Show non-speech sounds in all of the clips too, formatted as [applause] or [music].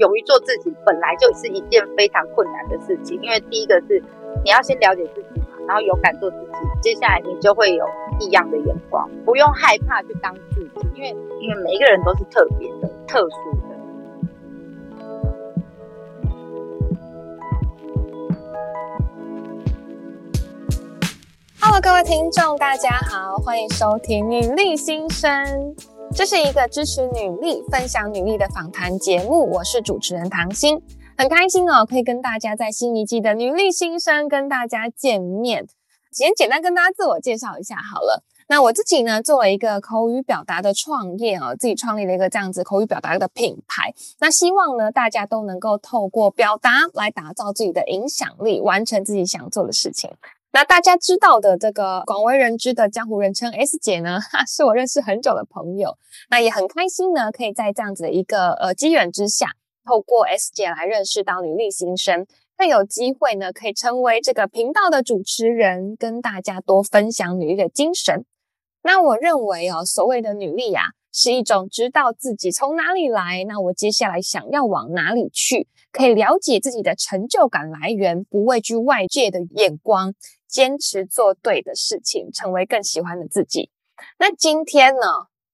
勇于做自己，本来就是一件非常困难的事情。因为第一个是你要先了解自己嘛，然后勇敢做自己，接下来你就会有异样的眼光，不用害怕去当自己，因为因为每一个人都是特别的、特殊的。Hello，各位听众，大家好，欢迎收听《女力新生》。这是一个支持女力、分享女力的访谈节目，我是主持人唐心，很开心哦，可以跟大家在新一季的《女力新生》跟大家见面。先简单跟大家自我介绍一下好了。那我自己呢，做了一个口语表达的创业哦，自己创立了一个这样子口语表达的品牌。那希望呢，大家都能够透过表达来打造自己的影响力，完成自己想做的事情。那大家知道的这个广为人知的江湖人称 S 姐呢，[laughs] 哈，是我认识很久的朋友。那也很开心呢，可以在这样子的一个呃机缘之下，透过 S 姐来认识到女力新生，更有机会呢，可以成为这个频道的主持人，跟大家多分享女力的精神。那我认为哦，所谓的女力啊，是一种知道自己从哪里来，那我接下来想要往哪里去，可以了解自己的成就感来源，不畏惧外界的眼光。坚持做对的事情，成为更喜欢的自己。那今天呢，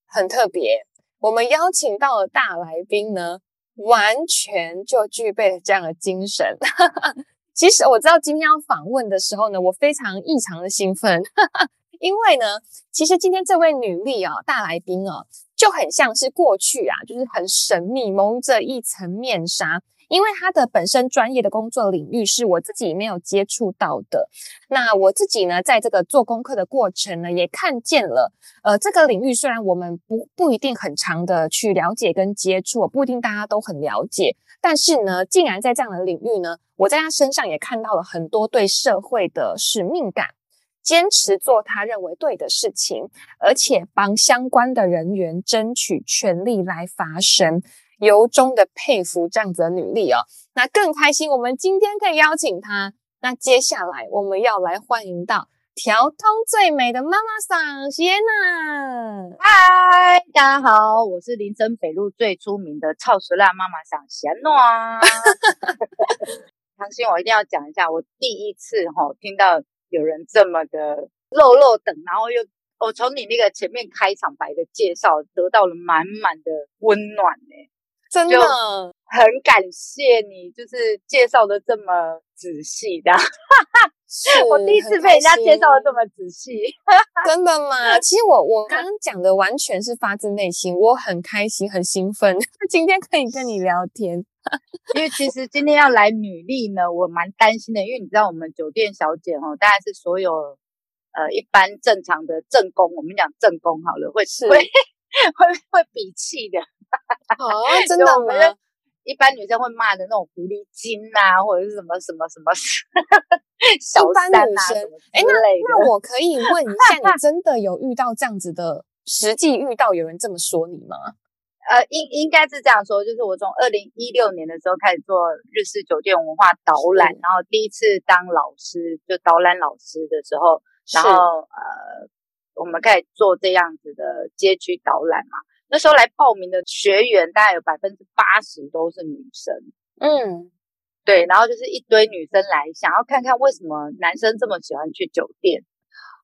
很特别，我们邀请到的大来宾呢，完全就具备了这样的精神。[laughs] 其实我知道今天要访问的时候呢，我非常异常的兴奋，[laughs] 因为呢，其实今天这位女力啊，大来宾啊，就很像是过去啊，就是很神秘，蒙着一层面纱。因为他的本身专业的工作领域是我自己没有接触到的，那我自己呢，在这个做功课的过程呢，也看见了，呃，这个领域虽然我们不不一定很长的去了解跟接触，不一定大家都很了解，但是呢，竟然在这样的领域呢，我在他身上也看到了很多对社会的使命感，坚持做他认为对的事情，而且帮相关的人员争取权利来发声。由衷的佩服这样子的女力哦，那更开心。我们今天可以邀请她。那接下来我们要来欢迎到调通最美的妈妈桑席耶娜。嗨，大家好，我是林森北路最出名的超熟辣妈妈桑席耶娜。唐心，[laughs] 我一定要讲一下，我第一次哈、哦、听到有人这么的肉肉等，然后又我从你那个前面开场白的介绍，得到了满满的温暖呢。真的很感谢你，就是介绍的这么仔细的，我第一次被人家介绍的这么仔细，真的吗？其实我我刚 [laughs] 刚讲的完全是发自内心，我很开心很兴奋，[laughs] 今天可以跟你聊天，[laughs] 因为其实今天要来女力呢，我蛮担心的，因为你知道我们酒店小姐哦，大概是所有呃一般正常的正宫，我们讲正宫好了，会是会会会比气的。哦，[laughs] 真的吗？一般女生会骂的那种狐狸精啊，或者是什么什么什么 [laughs] 小三啊，女生哎，那那我可以问一下，你真的有遇到这样子的实际遇到有人这么说你吗？[laughs] 呃，应应该是这样说，就是我从二零一六年的时候开始做日式酒店文化导览，然后第一次当老师，就导览老师的时候，然后呃，我们开始做这样子的街区导览嘛。那时候来报名的学员大概有百分之八十都是女生，嗯，对，然后就是一堆女生来，想要看看为什么男生这么喜欢去酒店，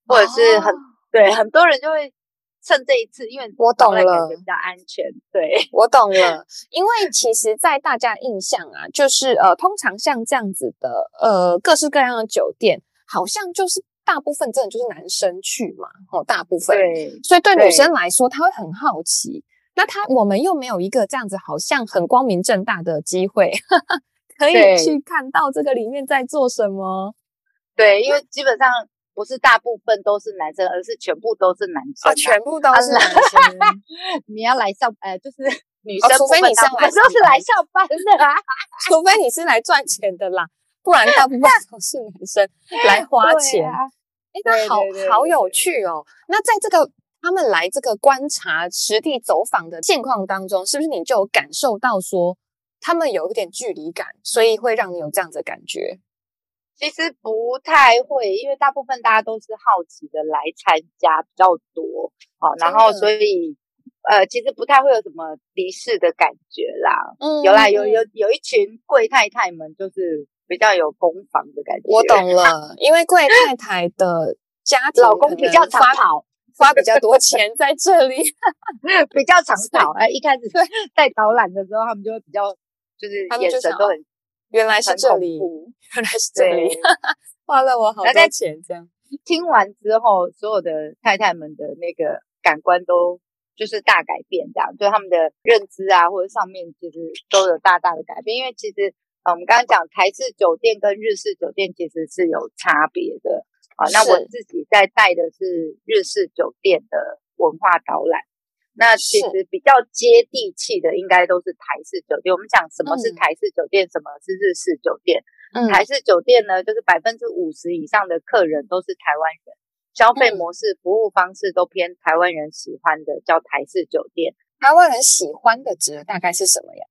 或者是很、哦、对很多人就会趁这一次，因为我懂了，感觉比较安全，对，我懂了，因为其实，在大家印象啊，就是呃，通常像这样子的呃各式各样的酒店，好像就是。大部分真的就是男生去嘛，哦，大部分，对，所以对女生来说，她会很好奇。那她我们又没有一个这样子，好像很光明正大的机会，呵 [laughs] 呵可以去看到这个里面在做什么。对，因为基本上不是大部分都是男生，而是全部都是男生，啊，全部都是男生。[laughs] 你要来上，呃，就是女生，除非你上班，都是来上班的啊，[laughs] 除非你是来赚钱的啦。不然大部分都是男生来花钱，哎、啊，那好好有趣哦。那在这个他们来这个观察实地走访的现况当中，是不是你就有感受到说他们有一点距离感，所以会让你有这样子的感觉？其实不太会，因为大部分大家都是好奇的来参加比较多，好，然后所以呃，其实不太会有什么敌视的感觉啦。嗯，有啦，有有有一群贵太太们，就是比较有攻防的感觉。我懂了，[laughs] 因为贵太太的家庭老公比较常跑，花比较多钱在这里，[laughs] 比较常跑。哎，一开始带导览的时候，他们就会比较就是眼神都很，原来是这里，原来是这里，[laughs] 花了我好多钱这样。听完之后，所有的太太们的那个感官都就是大改变，这样，对他们的认知啊，或者上面其实都有大大的改变。因为其实，呃，我们刚刚讲台式酒店跟日式酒店其实是有差别的啊。那我自己在带的是日式酒店的文化导览，那其实比较接地气的应该都是台式酒店。我们讲什么是台式酒店，什么是日式酒店？嗯、台式酒店呢，就是百分之五十以上的客人都是台湾人，消费模式、服务方式都偏台湾人喜欢的，叫台式酒店。台湾人喜欢的指的大概是什么呀？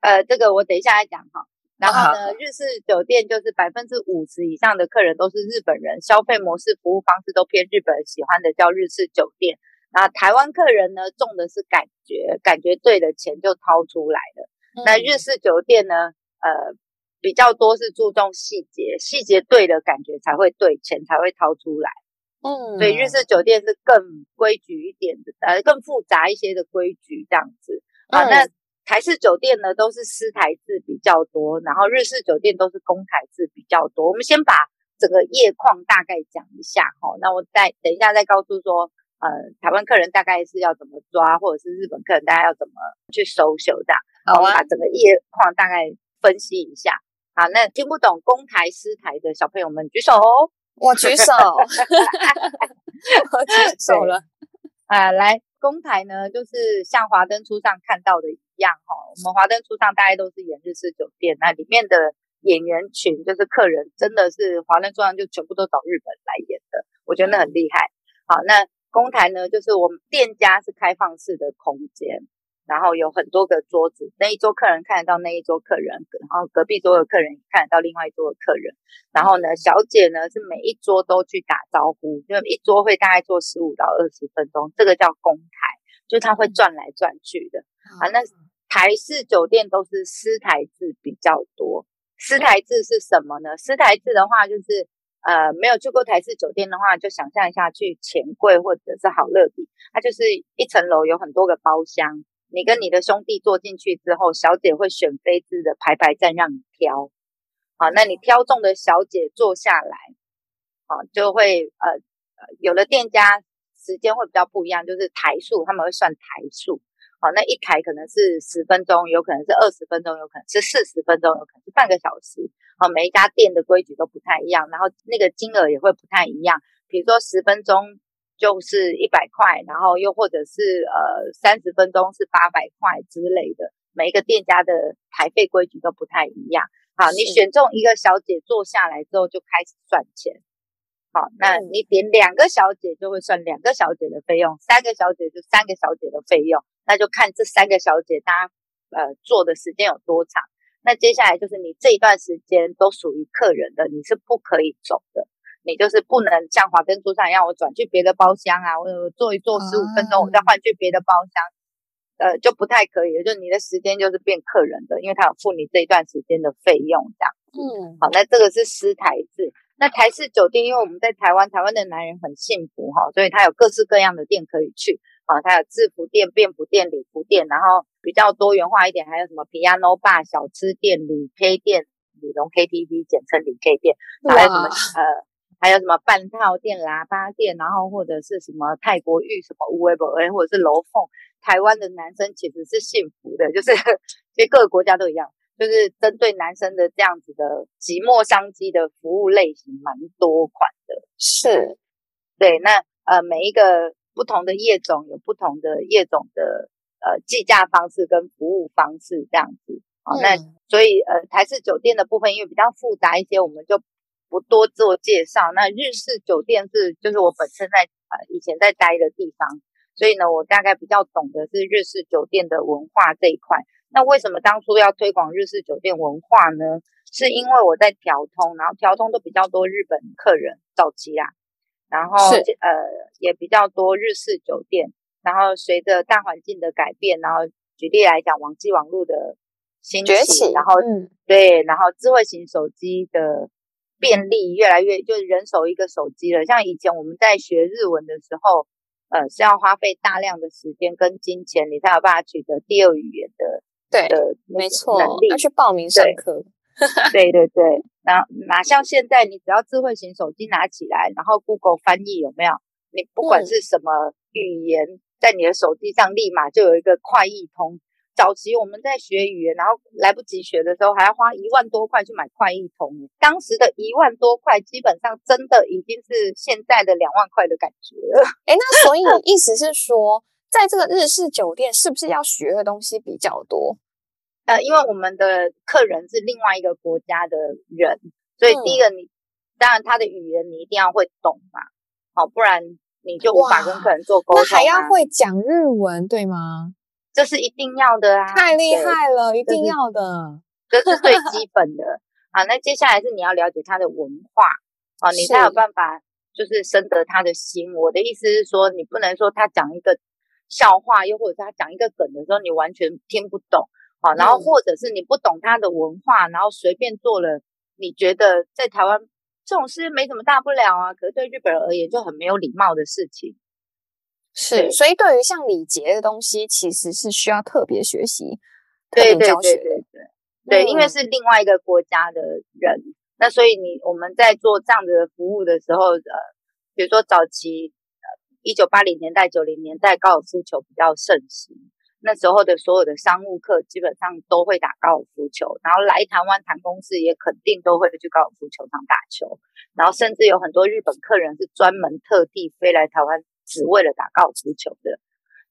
呃，这个我等一下来讲哈。然后呢，日式酒店就是百分之五十以上的客人都是日本人，消费模式、服务方式都偏日本人喜欢的，叫日式酒店。那台湾客人呢，重的是感觉，感觉对了，钱就掏出来了。嗯、那日式酒店呢，呃。比较多是注重细节，细节对了感觉才会对，钱才会掏出来。嗯，所以日式酒店是更规矩一点的，呃，更复杂一些的规矩这样子。啊，嗯、那台式酒店呢，都是私台制比较多，然后日式酒店都是公台制比较多。我们先把整个业况大概讲一下哈，那我再等一下再告诉说，呃，台湾客人大概是要怎么抓，或者是日本客人大概要怎么去收修的。好，我们把整个业况大概分析一下。好，那听不懂公台私台的小朋友们举手哦。我举手，[laughs] 我举手了。[laughs] 啊，来，公台呢，就是像华灯初上看到的一样哈。我们华灯初上大概都是演日式酒店，那里面的演员群就是客人，真的是华灯初上就全部都找日本来演的，我觉得那很厉害。好，那公台呢，就是我们店家是开放式的空间。然后有很多个桌子，那一桌客人看得到那一桌客人，然后隔壁桌的客人看得到另外一桌的客人。然后呢，小姐呢是每一桌都去打招呼，就一桌会大概坐十五到二十分钟，这个叫公台，就它会转来转去的。啊，那台式酒店都是私台制比较多。私台制是什么呢？私台制的话，就是呃，没有去过台式酒店的话，就想象一下去钱柜或者是好乐迪，它就是一层楼有很多个包厢。你跟你的兄弟坐进去之后，小姐会选妃子的排排站让你挑，好，那你挑中的小姐坐下来，好，就会呃，有的店家时间会比较不一样，就是台数他们会算台数，好，那一台可能是十分钟，有可能是二十分钟，有可能是四十分钟，有可能是半个小时，好，每一家店的规矩都不太一样，然后那个金额也会不太一样，比如说十分钟。就是一百块，然后又或者是呃三十分钟是八百块之类的，每一个店家的台费规矩都不太一样。好，你选中一个小姐坐下来之后就开始算钱。好，那你点两个小姐就会算两个小姐的费用，三个小姐就三个小姐的费用，那就看这三个小姐她呃坐的时间有多长。那接下来就是你这一段时间都属于客人的，你是不可以走的。你就是不能像华灯初上一样，我转去别的包厢啊，我坐一坐十五分钟，我再换去别的包厢，呃，就不太可以。就你的时间就是变客人的，因为他有付你这一段时间的费用，这样。嗯，好，那这个是私台制。那台式酒店，因为我们在台湾，台湾的男人很幸福哈，所以他有各式各样的店可以去啊，他有制服店、便服店、礼服店，然后比较多元化一点，还有什么 piano bar 小吃店、旅 K 店、李龙 KTV，简称旅 K 店，还有什么呃。还有什么半套店、喇叭店，然后或者是什么泰国浴、什么乌龟堡，或者是楼凤。台湾的男生其实是幸福的，就是其实各个国家都一样，就是针对男生的这样子的寂寞商机的服务类型蛮多款的。是，对，那呃每一个不同的业种有不同的业种的呃计价方式跟服务方式这样子。好，嗯、那所以呃台式酒店的部分因为比较复杂一些，我们就。不多做介绍。那日式酒店是就是我本身在呃以前在待的地方，所以呢，我大概比较懂的是日式酒店的文化这一块。那为什么当初要推广日式酒店文化呢？是因为我在调通，然后调通都比较多日本客人早期啦，然后呃也比较多日式酒店。然后随着大环境的改变，然后举例来讲，网际网络的兴起，起然后、嗯、对，然后智慧型手机的便利越来越，就是人手一个手机了。像以前我们在学日文的时候，呃，是要花费大量的时间跟金钱，你才有办法取得第二语言的。对的，没错，要去报名上课。对对对，那哪像现在，你只要智慧型手机拿起来，然后 Google 翻译有没有？你不管是什么语言，嗯、在你的手机上立马就有一个快译通。早期我们在学语言，然后来不及学的时候，还要花一万多块去买快译通。当时的一万多块，基本上真的已经是现在的两万块的感觉了。哎，那所以意思是说，在这个日式酒店，是不是要学的东西比较多？呃，因为我们的客人是另外一个国家的人，所以第一个你，嗯、当然他的语言你一定要会懂嘛，好，不然你就无法跟客人做沟通。那还要会讲日文，对吗？这是一定要的啊！太厉害了，一定要的，这是最基本的。好，那接下来是你要了解他的文化，啊，你才有办法就是深得他的心。我的意思是说，你不能说他讲一个笑话，又或者是他讲一个梗的时候，你完全听不懂。啊，然后或者是你不懂他的文化，然后随便做了，你觉得在台湾这种事没什么大不了啊，可是对日本人而言就很没有礼貌的事情。是，所以对于像礼节的东西，其实是需要特别学习。对对对对对，对，因为是另外一个国家的人，嗯、那所以你我们在做这样的服务的时候，呃，比如说早期呃一九八零年代、九零年代高尔夫球比较盛行。那时候的所有的商务客基本上都会打高尔夫球，然后来台湾谈公事也肯定都会去高尔夫球场打球，然后甚至有很多日本客人是专门特地飞来台湾只为了打高尔夫球的。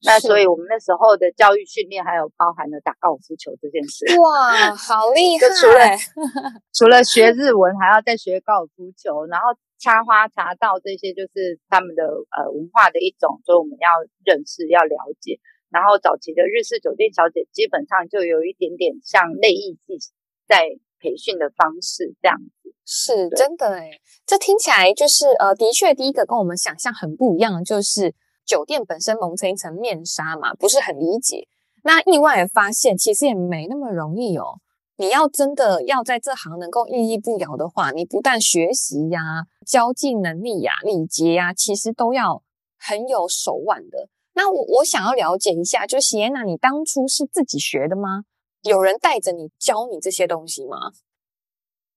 那所以我们那时候的教育训练还有包含了打高尔夫球这件事。哇，好厉 [laughs] 害！除了除了学日文，还要再学高尔夫球，然后插花茶道这些就是他们的呃文化的一种，所以我们要认识要了解。然后早期的日式酒店小姐基本上就有一点点像内艺系在培训的方式这样子，是真的诶，这听起来就是呃，的确第一个跟我们想象很不一样，就是酒店本身蒙成一层面纱嘛，不是很理解。那意外的发现其实也没那么容易哦。你要真的要在这行能够屹立不摇的话，你不但学习呀、交际能力呀、礼节呀，其实都要很有手腕的。那我我想要了解一下，就席耶娜，你当初是自己学的吗？有人带着你教你这些东西吗？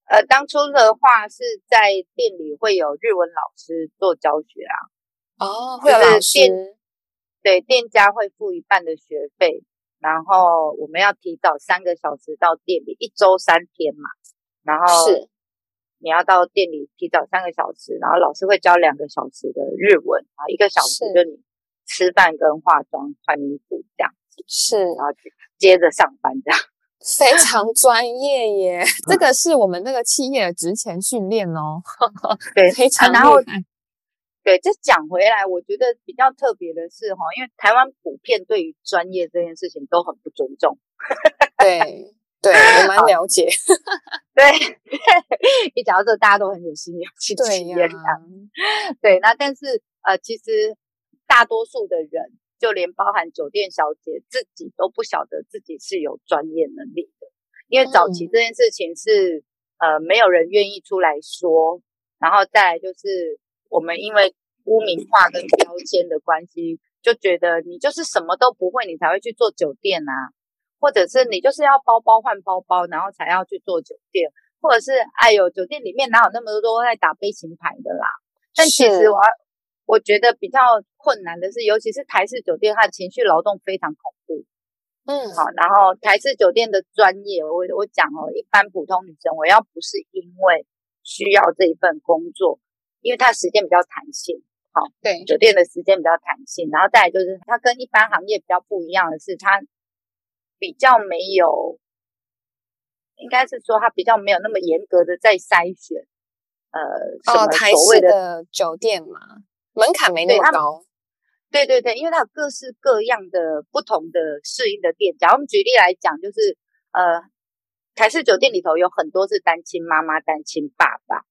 呃，当初的话是在店里会有日文老师做教学啊。哦，会有老师。对，店家会付一半的学费，然后我们要提早三个小时到店里，一周三天嘛。然后是你要到店里提早三个小时，然后老师会教两个小时的日文啊，一个小时就你。吃饭跟化妆穿衣服这样子是，然后接着上班这样，[laughs] 非常专业耶。这个是我们那个企业的职前训练哦，[laughs] 对，非常。然后对，这讲回来，我觉得比较特别的是哈，因为台湾普遍对于专业这件事情都很不尊重。[laughs] 对，对我蛮了解。对，一讲到这，大家都很有心有戚戚焉。对呀，对，那但是呃，其实。大多数的人，就连包含酒店小姐自己都不晓得自己是有专业能力的，因为早期这件事情是、嗯、呃没有人愿意出来说，然后再来就是我们因为污名化跟标签的关系，就觉得你就是什么都不会，你才会去做酒店啊，或者是你就是要包包换包包，然后才要去做酒店，或者是哎呦酒店里面哪有那么多都在打悲情牌的啦？但其实我我觉得比较。困难的是，尤其是台式酒店，它的情绪劳动非常恐怖。嗯，好，然后台式酒店的专业，我我讲哦，一般普通女生，我要不是因为需要这一份工作，因为它时间比较弹性，好，对，酒店的时间比较弹性，然后再来就是它跟一般行业比较不一样的是，它比较没有，应该是说它比较没有那么严格的在筛选，呃，什么所谓的，的酒店嘛，门槛没那么高。对对对，因为它有各式各样的不同的适应的店家。我们举例来讲，就是呃，台式酒店里头有很多是单亲妈妈、单亲爸爸。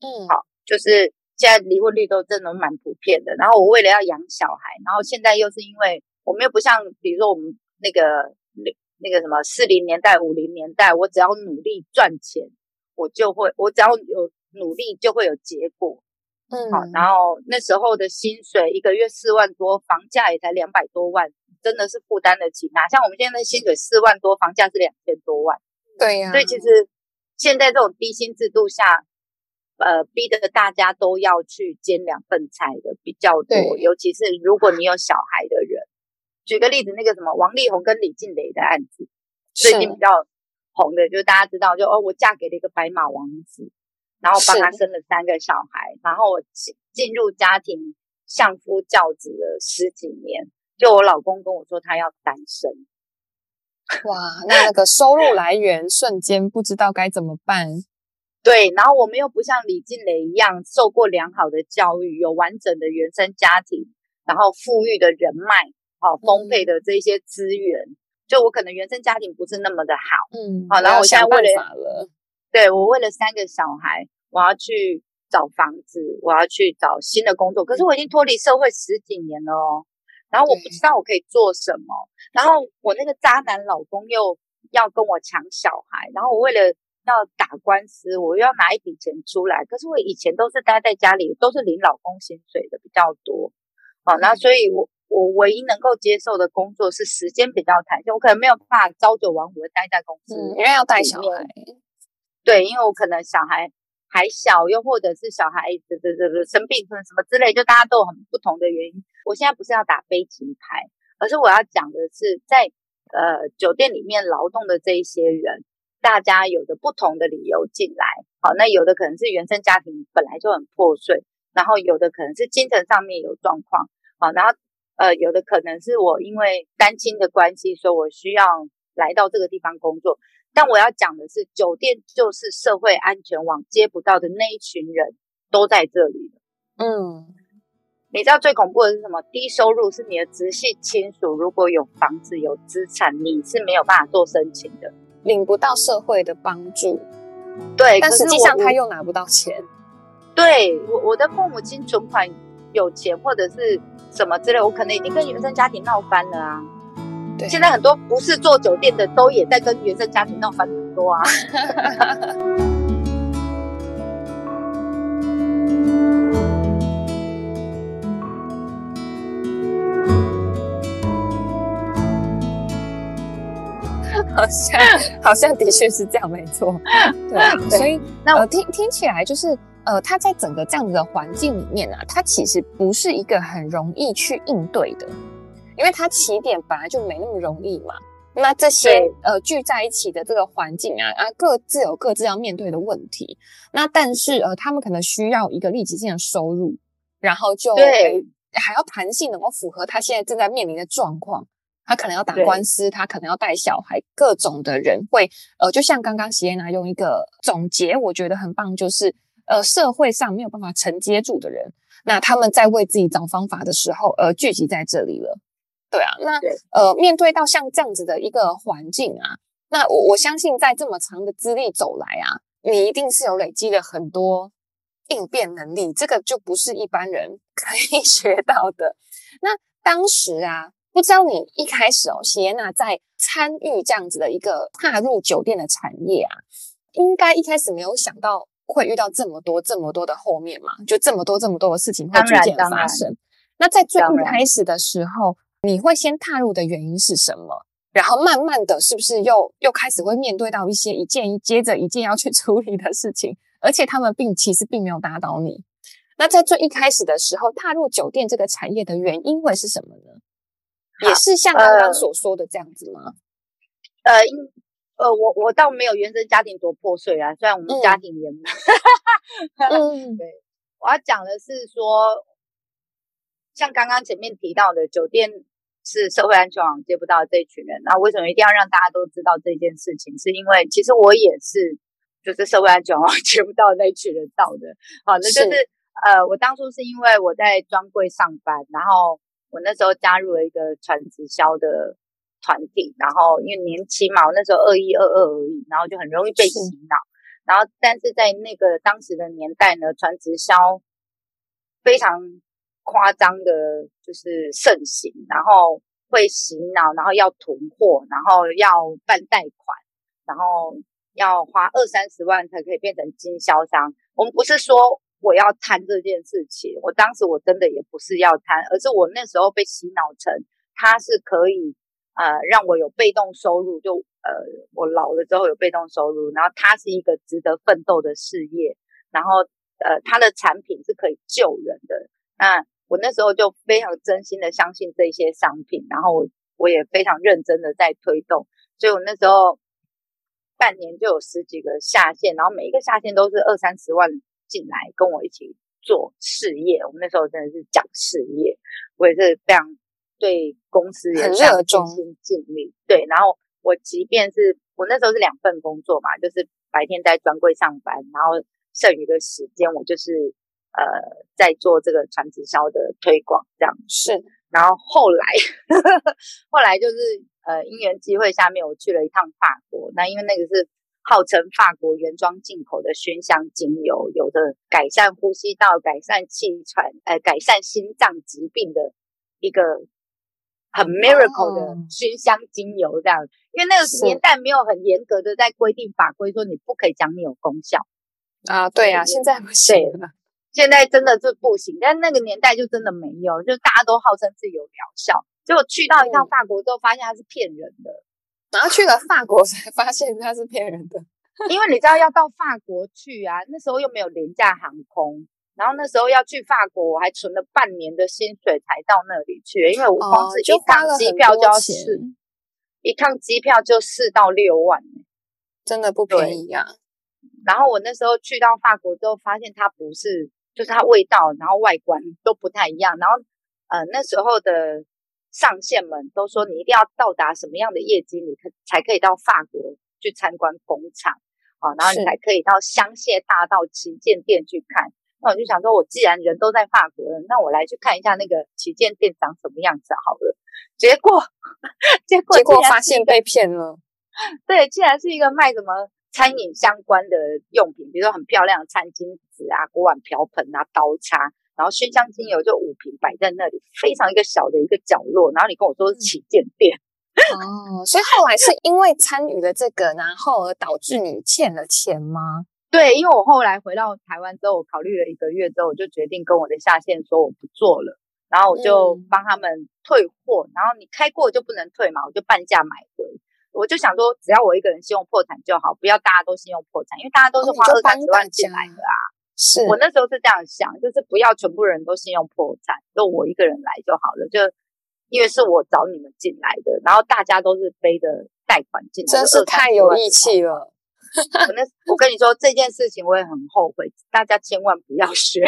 嗯，好，就是现在离婚率都真的蛮普遍的。然后我为了要养小孩，然后现在又是因为我们又不像，比如说我们那个那那个什么四零年代、五零年代，我只要努力赚钱，我就会，我只要有努力就会有结果。嗯，好，然后那时候的薪水一个月四万多，房价也才两百多万，真的是负担得起。哪像我们现在的薪水四万多，房价是两千多万。对呀、啊，所以其实现在这种低薪制度下。呃，逼得大家都要去兼两份菜的比较多，尤其是如果你有小孩的人。举个例子，那个什么王力宏跟李静蕾的案子，最近比较红的，就是大家知道，就哦，我嫁给了一个白马王子，然后帮他生了三个小孩，然后我进进入家庭相夫教子了十几年，就我老公跟我说他要单身，[laughs] 哇，那那个收入来源瞬间不知道该怎么办。对，然后我们又不像李静蕾一样受过良好的教育，有完整的原生家庭，然后富裕的人脉，好、哦、丰沛的这些资源。嗯、就我可能原生家庭不是那么的好，嗯，好，然后我现在为了，了对我为了三个小孩，我要去找房子，我要去找新的工作。可是我已经脱离社会十几年了哦，然后我不知道我可以做什么，然后我那个渣男老公又要跟我抢小孩，然后我为了。要打官司，我又要拿一笔钱出来。可是我以前都是待在家里，都是领老公薪水的比较多。好、嗯，那所以我我唯一能够接受的工作是时间比较弹性，我可能没有办法朝九晚五的待在公司，嗯，因为要带小孩。对，因为我可能小孩还小，又或者是小孩子的这个生病可能什么之类，就大家都有很不同的原因。我现在不是要打悲情牌，而是我要讲的是在呃酒店里面劳动的这一些人。大家有着不同的理由进来，好，那有的可能是原生家庭本来就很破碎，然后有的可能是精神上面有状况，好，然后呃，有的可能是我因为单亲的关系，所以我需要来到这个地方工作。但我要讲的是，酒店就是社会安全网接不到的那一群人都在这里。嗯，你知道最恐怖的是什么？低收入是你的直系亲属，如果有房子有资产，你是没有办法做申请的。领不到社会的帮助，对，但实际上他又拿不到钱。对，我我的父母亲存款有钱或者是什么之类，我可能已经跟原生家庭闹翻了啊。对，现在很多不是做酒店的都也在跟原生家庭闹翻很多啊。[laughs] 好像好像的确是这样，没错。[laughs] 对，对，所以那我、呃、听听起来就是，呃，他在整个这样子的环境里面啊，他其实不是一个很容易去应对的，因为他起点本来就没那么容易嘛。那这些呃聚在一起的这个环境啊啊，各自有各自要面对的问题。那但是呃，他们可能需要一个立即性的收入，然后就对还要弹性能够符合他现在正在面临的状况。他可能要打官司，他可能要带小孩，各种的人会，呃，就像刚刚席耶娜用一个总结，我觉得很棒，就是呃，社会上没有办法承接住的人，那他们在为自己找方法的时候，呃，聚集在这里了。对啊，那呃，面对到像这样子的一个环境啊，那我我相信在这么长的资历走来啊，你一定是有累积了很多应变能力，这个就不是一般人 [laughs] 可以学到的。那当时啊。不知道你一开始哦，席耶娜在参与这样子的一个踏入酒店的产业啊，应该一开始没有想到会遇到这么多这么多的后面嘛，就这么多这么多的事情会逐渐发生。那在最一开始的时候，你会先踏入的原因是什么？然后慢慢的是不是又又开始会面对到一些一件一接着一件要去 [laughs] 处理的事情，而且他们并其实并没有打倒你。那在最一开始的时候，踏入酒店这个产业的原因会是什么呢？也是像刚刚所说的这样子吗？呃，呃，呃，我我倒没有原生家庭多破碎啊，虽然我们家庭也，[laughs] 嗯，[laughs] 对，我要讲的是说，像刚刚前面提到的，酒店是社会安全网接不到这一群人，那为什么一定要让大家都知道这件事情？是因为其实我也是，就是社会安全网 [laughs] 接不到的那一群人到的。好，那就是，是呃，我当初是因为我在专柜上班，然后。我那时候加入了一个传直销的团体，然后因为年轻嘛，我那时候二一二二而已，然后就很容易被洗脑。然后，但是在那个当时的年代呢，传直销非常夸张的，就是盛行，然后会洗脑，然后要囤货，然后要办贷款，然后要花二三十万才可以变成经销商。我们不是说我要贪这件事情，我当时我真的也不是要贪，而是我那时候被洗脑成它是可以呃让我有被动收入，就呃我老了之后有被动收入，然后它是一个值得奋斗的事业，然后。呃，它的产品是可以救人的。那我那时候就非常真心的相信这些商品，然后我我也非常认真的在推动。所以我那时候半年就有十几个下线，然后每一个下线都是二三十万进来跟我一起做事业。我们那时候真的是讲事业，我也是非常对公司也非常尽心尽力。对，然后我即便是我那时候是两份工作嘛，就是白天在专柜上班，然后。剩余的时间，我就是呃在做这个传直销的推广，这样是。然后后来，呵 [laughs] 呵后来就是呃因缘机会下面，我去了一趟法国。那因为那个是号称法国原装进口的熏香精油，有着改善呼吸道、改善气喘、呃改善心脏疾病的一个很 miracle 的熏香精油，这样。哦、因为那个年代没有很严格的在规定法规，说你不可以讲你有功效。啊，对呀、啊，现在不行了，现在真的是不行。但那个年代就真的没有，就大家都号称自己有疗效。结果去到一趟法国之后，发现它是骗人的。然后去了法国才发现它是骗人的，因为你知道要到法国去啊，那时候又没有廉价航空，然后那时候要去法国，我还存了半年的薪水才到那里去，因为我光是一趟机票就要四，哦、一趟机票就四到六万，真的不便宜啊。然后我那时候去到法国之后，发现它不是，就是它味道，然后外观都不太一样。然后，呃，那时候的上线们都说，你一定要到达什么样的业绩，你可才可以到法国去参观工厂啊，然后你才可以到香榭大道旗舰店去看。那我就想说，我既然人都在法国了，那我来去看一下那个旗舰店长什么样子好了。结果，[laughs] 结果，结果发现被骗了。[laughs] 对，竟然是一个卖什么？餐饮相关的用品，比如说很漂亮的餐巾纸啊、锅碗瓢盆啊、刀叉，然后熏香精油就五瓶摆在那里，非常一个小的一个角落。然后你跟我说是旗舰店，[laughs] 哦，所以后来是因为参与了这个，然后而导致你欠了钱吗？对，因为我后来回到台湾之后，我考虑了一个月之后，我就决定跟我的下线说我不做了，然后我就帮他们退货，嗯、然后你开过就不能退嘛，我就半价买回。我就想说，只要我一个人信用破产就好，不要大家都信用破产，因为大家都是花二三十万进来的啊。是我那时候是这样想，就是不要全部人都信用破产，就我一个人来就好了。就因为是我找你们进来的，然后大家都是背着贷款进来，真是太有义气了。我那我跟你说这件事情，我也很后悔，大家千万不要学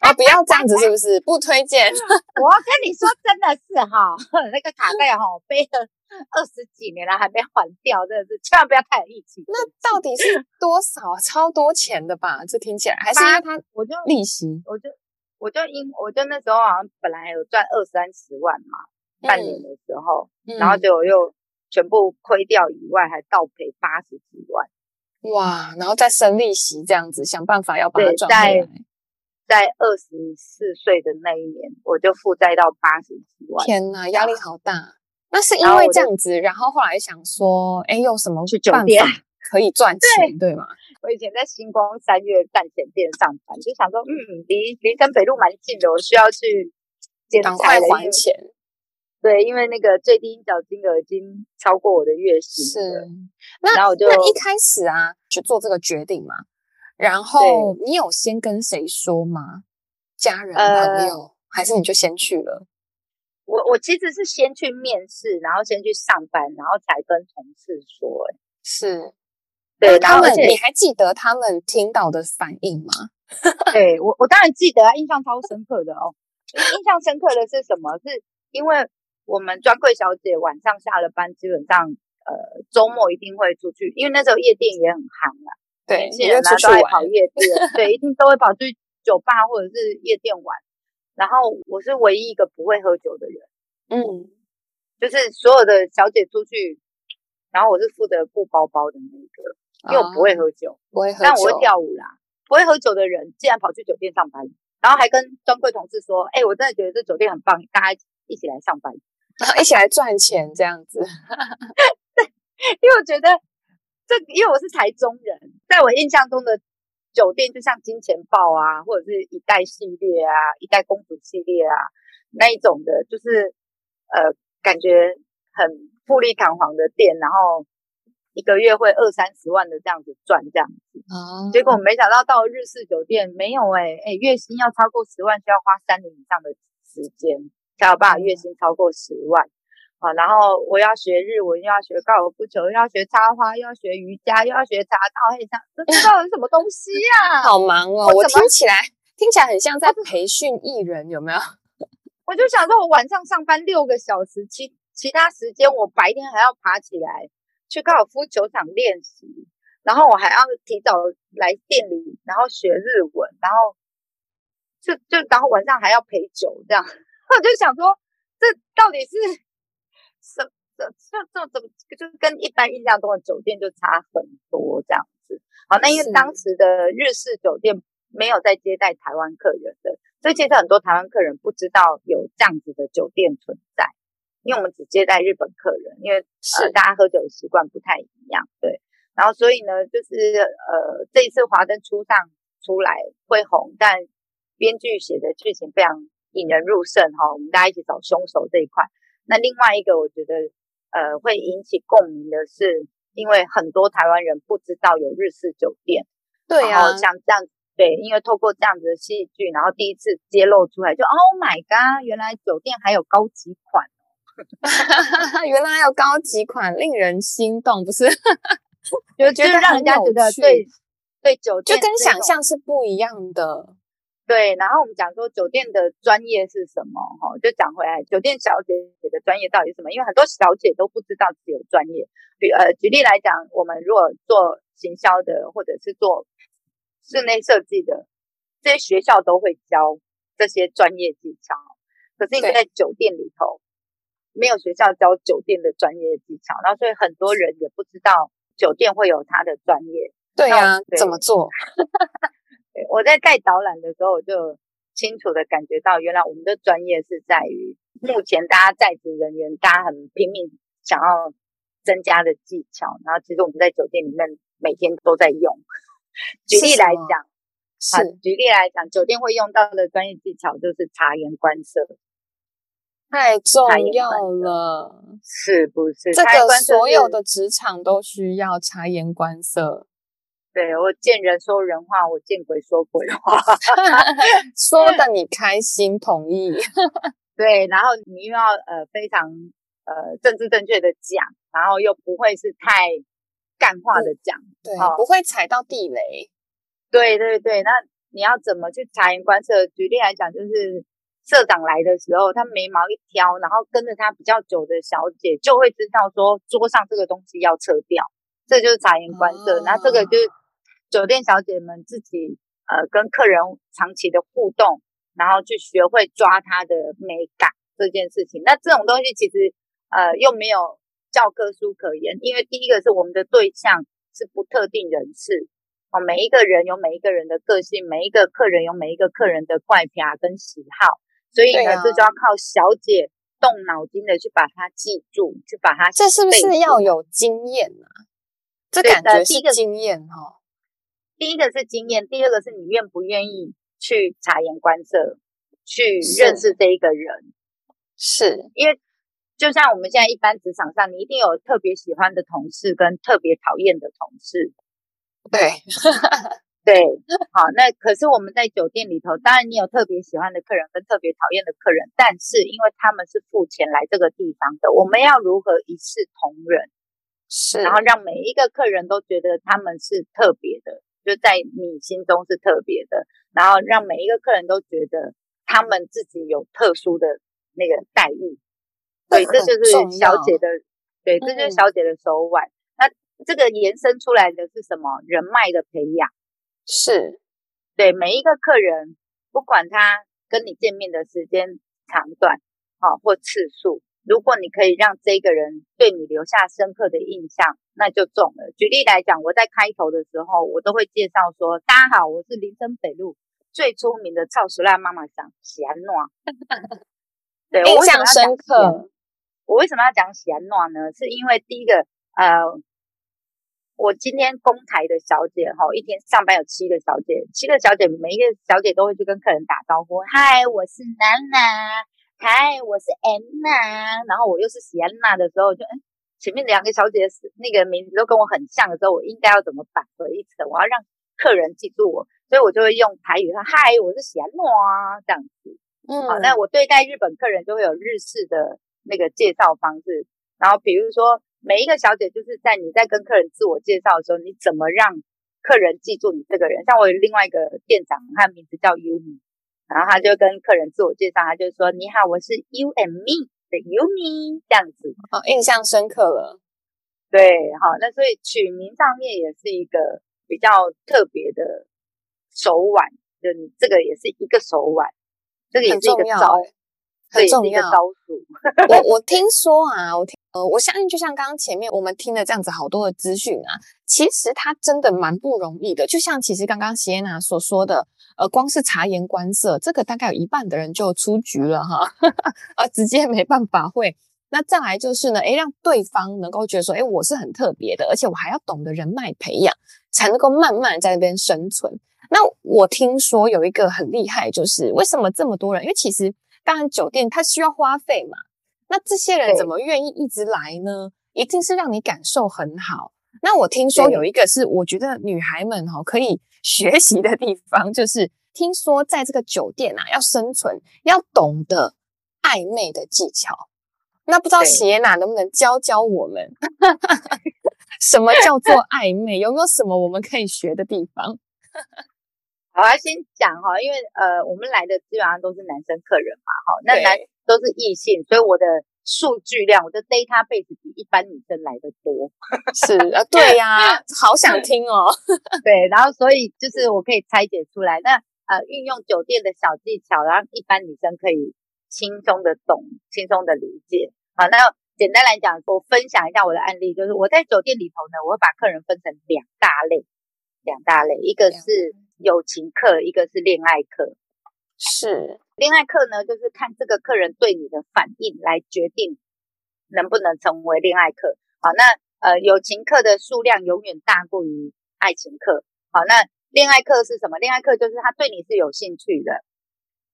啊！不要这样子，是不是？不推荐。[laughs] 我跟你说，真的是哈，[laughs] 那个卡带哈背了。二十几年了还没还掉，真的是千万不要太有义气。那到底是多少？超多钱的吧？这听起来还是因为他，我就利息，我就我就因我就那时候好像本来有赚二三十万嘛，嗯、半年的时候，嗯、然后结果又全部亏掉以外，还倒赔八十几万。哇！然后再生利息这样子，想办法要把它赚回来。在二十四岁的那一年，我就负债到八十几万。天哪，压力好大。那是因为这样子，然后，然后后来想说，哎，有什么办法可以赚钱，对，对吗？我以前在星光三月蛋卷店上班，就想说，嗯，离林森北路蛮近的，我需要去赶快还钱。对，因为那个最低应缴金额已经超过我的月薪。是，那然后我就那一开始啊，去做这个决定嘛。然后你有先跟谁说吗？家人、朋友，呃、还是你就先去了？我我其实是先去面试，然后先去上班，然后才跟同事说。哎，是，对他们，你还记得他们听到的反应吗？[laughs] 对我，我当然记得啊，印象超深刻的哦。印象深刻的是什么？是因为我们专柜小姐晚上下了班，基本上呃周末一定会出去，因为那时候夜店也很夯啊。对，年轻人都爱跑夜店，对，一定都会跑去酒吧或者是夜店玩。然后我是唯一一个不会喝酒的人，嗯，就是所有的小姐出去，然后我是负责顾包包的那个，因为我不会喝酒，不会喝酒，但我会跳舞啦。不会喝酒的人，竟然跑去酒店上班，然后还跟专柜同事说：“哎、欸，我真的觉得这酒店很棒，大家一起来上班，[laughs] 然后一起来赚钱这样子。[laughs] ”对，因为我觉得这，因为我是台中人，在我印象中的酒店就像金钱豹啊，或者是一代系列啊，一代公主系列啊那一种的，就是呃，感觉很富丽堂皇的店，然后。一个月会二三十万的这样子赚这样子，哦，结果没想到到日式酒店没有哎、欸、哎、欸，月薪要超过十万，需要花三年以上的时间才有办法月薪超过十万啊。然后我要学日文，又要学高尔夫球，又要学插花，又要学瑜伽，又要学茶道，嘿，这这这到底是什么东西呀、啊？[laughs] 好忙哦！我，我听起来听起来很像在培训艺人，有没有？[laughs] 我就想说，我晚上上班六个小时，其其他时间我白天还要爬起来。去高尔夫球场练习，然后我还要提早来店里，然后学日文，然后就就然后晚上还要陪酒，这样 [laughs] 我就想说，这到底是什这这这怎么就是跟一般印象中的酒店就差很多这样子？好，那因为当时的日式酒店没有在接待台湾客人的，所以其实很多台湾客人不知道有这样子的酒店存在。因为我们只接待日本客人，因为是、呃、大家喝酒的习惯不太一样，对。然后所以呢，就是呃，这一次华灯初上出来会红，但编剧写的剧情非常引人入胜哈。我们大家一起找凶手这一块。那另外一个我觉得呃会引起共鸣的是，因为很多台湾人不知道有日式酒店，对啊，像这样对，因为透过这样子的戏剧，然后第一次揭露出来就，就 Oh my God，原来酒店还有高级款。[laughs] [laughs] 原来还有高级款，令人心动，不是？[laughs] 就觉得让人家觉得对对酒店就跟想象是不一样的。对，然后我们讲说酒店的专业是什么？哈，就讲回来，酒店小姐的专业到底是什么？因为很多小姐都不知道自己有专业。比呃，举例来讲，我们如果做行销的，或者是做室内设计的，这些学校都会教这些专业技巧。可是你在酒店里头。没有学校教酒店的专业技巧，然后所以很多人也不知道酒店会有他的专业。对呀、啊，怎么做？我在带导览的时候，我就清楚的感觉到，原来我们的专业是在于目前大家在职人员，大家很拼命想要增加的技巧，然后其实我们在酒店里面每天都在用。举例来讲，是，是举例来讲，酒店会用到的专业技巧就是察言观色。太重要了，是不是？这个所有的职场都需要察言观色。对，我见人说人话，我见鬼说鬼话 [laughs] [laughs] 说的你开心，同意。对，然后你又要呃非常呃政治正确的讲，然后又不会是太干话的讲，对，哦、不会踩到地雷。对对对，那你要怎么去察言观色？举例来讲，就是。社长来的时候，他眉毛一挑，然后跟着他比较久的小姐就会知道说桌上这个东西要撤掉，这就是察言观色。那、哦、这个就是酒店小姐们自己呃跟客人长期的互动，然后去学会抓他的美感这件事情。那这种东西其实呃又没有教科书可言，因为第一个是我们的对象是不特定人士哦，每一个人有每一个人的个性，每一个客人有每一个客人的怪癖跟喜好。所以呢，这就要靠小姐动脑筋的去把它记住，去把它。这是不是要有经验啊？这感觉是经验哈。第一个是经验，第二个是你愿不愿意去察言观色，去认识这一个人。是因为就像我们现在一般职场上，你一定有特别喜欢的同事跟特别讨厌的同事。对。[laughs] 对，好，那可是我们在酒店里头，当然你有特别喜欢的客人跟特别讨厌的客人，但是因为他们是付钱来这个地方的，我们要如何一视同仁？是，然后让每一个客人都觉得他们是特别的，就在你心中是特别的，然后让每一个客人都觉得他们自己有特殊的那个待遇。对，这就是小姐的，对，这就是小姐的手腕。嗯、那这个延伸出来的是什么？人脉的培养。是，对每一个客人，不管他跟你见面的时间长短，好、哦、或次数，如果你可以让这个人对你留下深刻的印象，那就中了。举例来讲，我在开头的时候，我都会介绍说：“大家好，我是林森北路最出名的超熟辣妈妈桑喜安诺，[laughs] 对，印象深刻。我为什么要讲喜安诺呢？是因为第一个，呃，我今天公台的小姐哈，一天上班有七个小姐，七个小姐每一个小姐都会去跟客人打招呼，嗨，我是娜娜，嗨，我是安娜，然后我又是喜安娜的时候，就嗯，前面两个小姐是那个名字都跟我很像的时候，我应该要怎么返回一层？我要让客人记住我，所以我就会用台语说，嗨，我是喜安诺啊，这样子。嗯，好，那我对待日本客人就会有日式的。那个介绍方式，然后比如说每一个小姐，就是在你在跟客人自我介绍的时候，你怎么让客人记住你这个人？像我有另外一个店长，他的名字叫 Yumi，然后他就跟客人自我介绍，他就说：“你好，我是 You and Me 的 Yumi。”这样子，哦，印象深刻了。对，好，那所以取名上面也是一个比较特别的手腕，就你这个也是一个手腕，这个也是一个招。很重要。[laughs] 我我听说啊，我听呃，我相信就像刚刚前面我们听了这样子好多的资讯啊，其实它真的蛮不容易的。就像其实刚刚席耶娜所说的，呃，光是察言观色，这个大概有一半的人就出局了哈，[laughs] 啊，直接没办法会。那再来就是呢，诶，让对方能够觉得说，诶，我是很特别的，而且我还要懂得人脉培养，才能够慢慢在那边生存。那我听说有一个很厉害，就是为什么这么多人？因为其实。当然，酒店它需要花费嘛，那这些人怎么愿意一直来呢？一定是让你感受很好。那我听说有一个是我觉得女孩们哈可以学习的地方，就是听说在这个酒店啊要生存，要懂得暧昧的技巧。那不知道喜耶娜能不能教教我们，[laughs] 什么叫做暧昧？有没有什么我们可以学的地方？[laughs] 我要先讲哈，因为呃，我们来的基本上都是男生客人嘛，哈，那男都是异性，所以我的数据量，我的 database 比一般女生来的多。[laughs] 是啊，对呀、啊，[laughs] 好想听哦。对，然后所以就是我可以拆解出来，那呃，运用酒店的小技巧，然后一般女生可以轻松的懂，轻松的理解。好，那简单来讲，我分享一下我的案例，就是我在酒店里头呢，我会把客人分成两大类，两大类，一个是。友情客，一个是恋爱客，是恋爱课呢，就是看这个客人对你的反应来决定能不能成为恋爱客。好，那呃，友情课的数量永远大过于爱情课。好，那恋爱课是什么？恋爱课就是他对你是有兴趣的，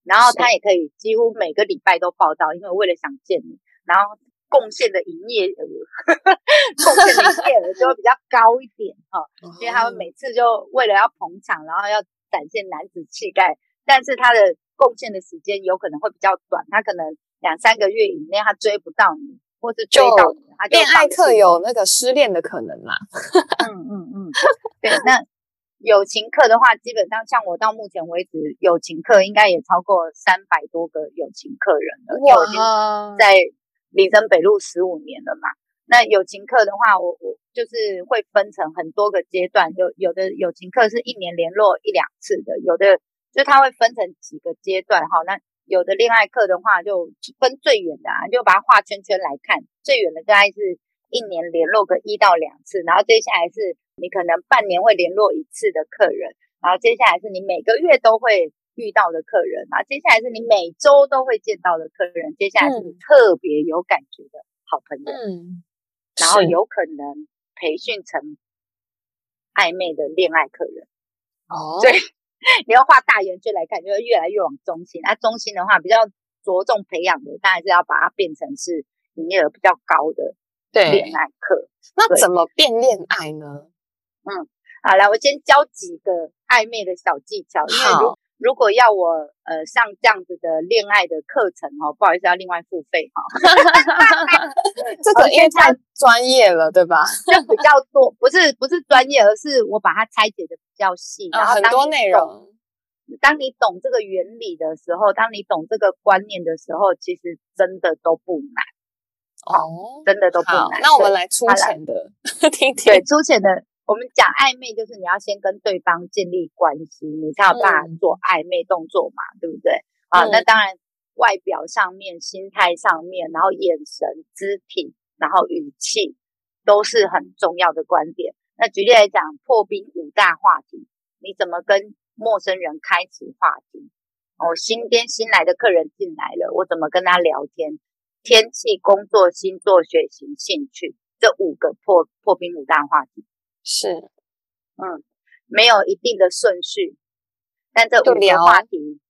然后他也可以几乎每个礼拜都报道，因为为了想见你，然后。贡献的营业额，[laughs] 贡献的营业额就会比较高一点哈，因为他们每次就为了要捧场，然后要展现男子气概，但是他的贡献的时间有可能会比较短，他可能两三个月以内他追不到你，或是追到你，他就恋爱课有那个失恋的可能啦。[laughs] 嗯嗯嗯，对，那友情课的话，基本上像我到目前为止，友情课应该也超过三百多个友情客人了，因为我已经，在。林森北路十五年了嘛，那友情课的话，我我就是会分成很多个阶段，有有的友情课是一年联络一两次的，有的就它会分成几个阶段哈。那有的恋爱课的话，就分最远的啊，就把它画圈圈来看，最远的大概是一年联络个一到两次，然后接下来是你可能半年会联络一次的客人，然后接下来是你每个月都会。遇到的客人然后，接下来是你每周都会见到的客人，接下来是你特别有感觉的好朋友，嗯，然后有可能培训成暧昧的恋爱客人哦。对，[laughs] 你要画大圆圈来看，就会越来越往中心。那、啊、中心的话，比较着重培养的，当然是要把它变成是营业额比较高的恋爱课。那怎么变恋爱呢？嗯，好，来，我先教几个暧昧的小技巧，因为如如果要我呃上这样子的恋爱的课程哦，不好意思要另外付费哈。[laughs] 这个因为太专业了，对吧？就比较多，不是不是专业，而是我把它拆解的比较细，然后很多内容。当你懂这个原理的时候，当你懂这个观念的时候，其实真的都不难哦，真的都不难。那我们来粗浅的 [laughs] 听听，对粗浅的。我们讲暧昧，就是你要先跟对方建立关系，你才有办法做暧昧动作嘛，嗯、对不对？啊、嗯，那当然，外表上面、心态上面，然后眼神、肢体，然后语气，都是很重要的观点。那举例来讲，破冰五大话题，你怎么跟陌生人开启话题。我新边新来的客人进来了，我怎么跟他聊天？天气、工作、星座、血型、兴趣，这五个破破冰五大话题是，嗯，没有一定的顺序，但这五个话题，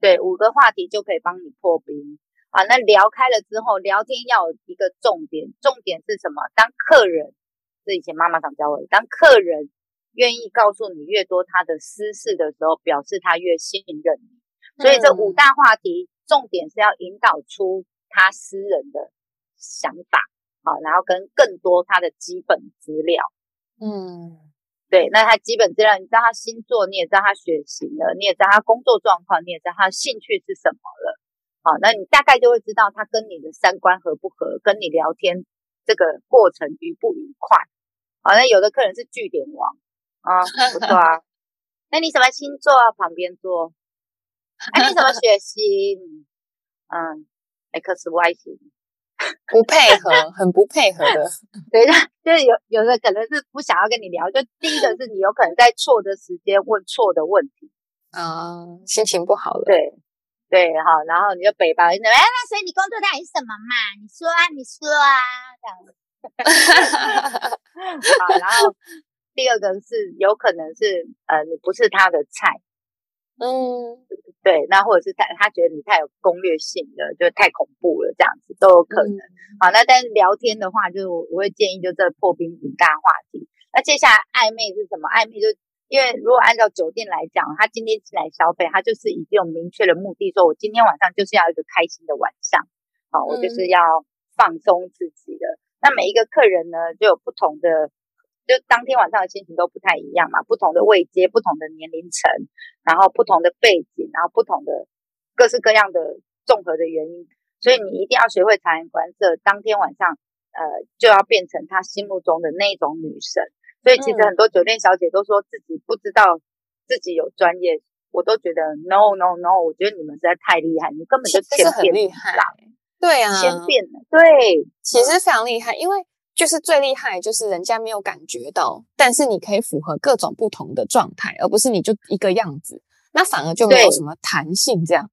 对，五个话题就可以帮你破冰。啊，那聊开了之后，聊天要有一个重点，重点是什么？当客人，这以前妈妈常教我，当客人愿意告诉你越多他的私事的时候，表示他越信任你。所以这五大话题，重点是要引导出他私人的想法，好，然后跟更多他的基本资料。嗯，对，那他基本资料，你知道他星座，你也知道他血型了，你也知道他工作状况，你也知道他兴趣是什么了。好，那你大概就会知道他跟你的三观合不合，跟你聊天这个过程愉不愉快。好，那有的客人是句点王啊，不错啊。那你什么星座啊？旁边坐。哎，你什么血型？嗯，X Y 型，[laughs] 不配合，很不配合的。[laughs] 对的，就是有有的可能是不想要跟你聊，就第一个是你有可能在错的时间问错的问题啊，心情不好了。对。对，好，然后你就北吧，你？哎，那所以你工作到底是什么嘛？你说啊，你说啊，这样子。[laughs] 好，然后第二个是有可能是呃，你不是他的菜，嗯，对，那或者是他他觉得你太有攻略性了，就太恐怖了，这样子都有可能。嗯、好，那但是聊天的话，就是我会建议就这破冰五大话题。那接下来暧昧是什么？暧昧就。因为如果按照酒店来讲，他今天进来消费，他就是已经有明确的目的，说我今天晚上就是要一个开心的晚上，好，我就是要放松自己的。嗯、那每一个客人呢，就有不同的，就当天晚上的心情都不太一样嘛，不同的位阶，不同的年龄层，然后不同的背景，然后不同的各式各样的综合的原因，所以你一定要学会察言观色，当天晚上，呃，就要变成他心目中的那一种女神。所以其实很多酒店小姐都说自己不知道自己有专业，我都觉得 no no no，我觉得你们实在太厉害，你根本就千变很厉害。对啊，千变的，对，其实非常厉害，因为就是最厉害就是人家没有感觉到，但是你可以符合各种不同的状态，而不是你就一个样子，那反而就没有什么弹性这样，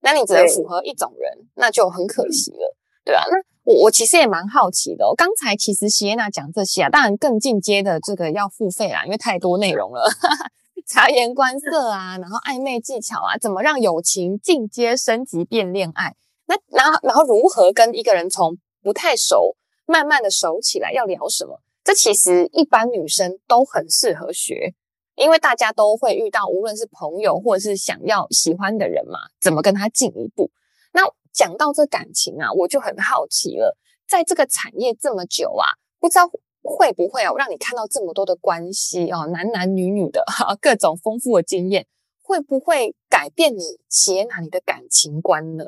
那你只能符合一种人，那就很可惜了，对啊，那。我我其实也蛮好奇的，哦，刚才其实席耶娜讲这些啊，当然更进阶的这个要付费啦，因为太多内容了，[laughs] 察言观色啊，然后暧昧技巧啊，怎么让友情进阶升级变恋爱？那然后然后如何跟一个人从不太熟慢慢的熟起来？要聊什么？这其实一般女生都很适合学，因为大家都会遇到，无论是朋友或者是想要喜欢的人嘛，怎么跟他进一步？那。讲到这感情啊，我就很好奇了。在这个产业这么久啊，不知道会不会哦，让你看到这么多的关系哦，男男女女的哈，各种丰富的经验，会不会改变你接纳你的感情观呢？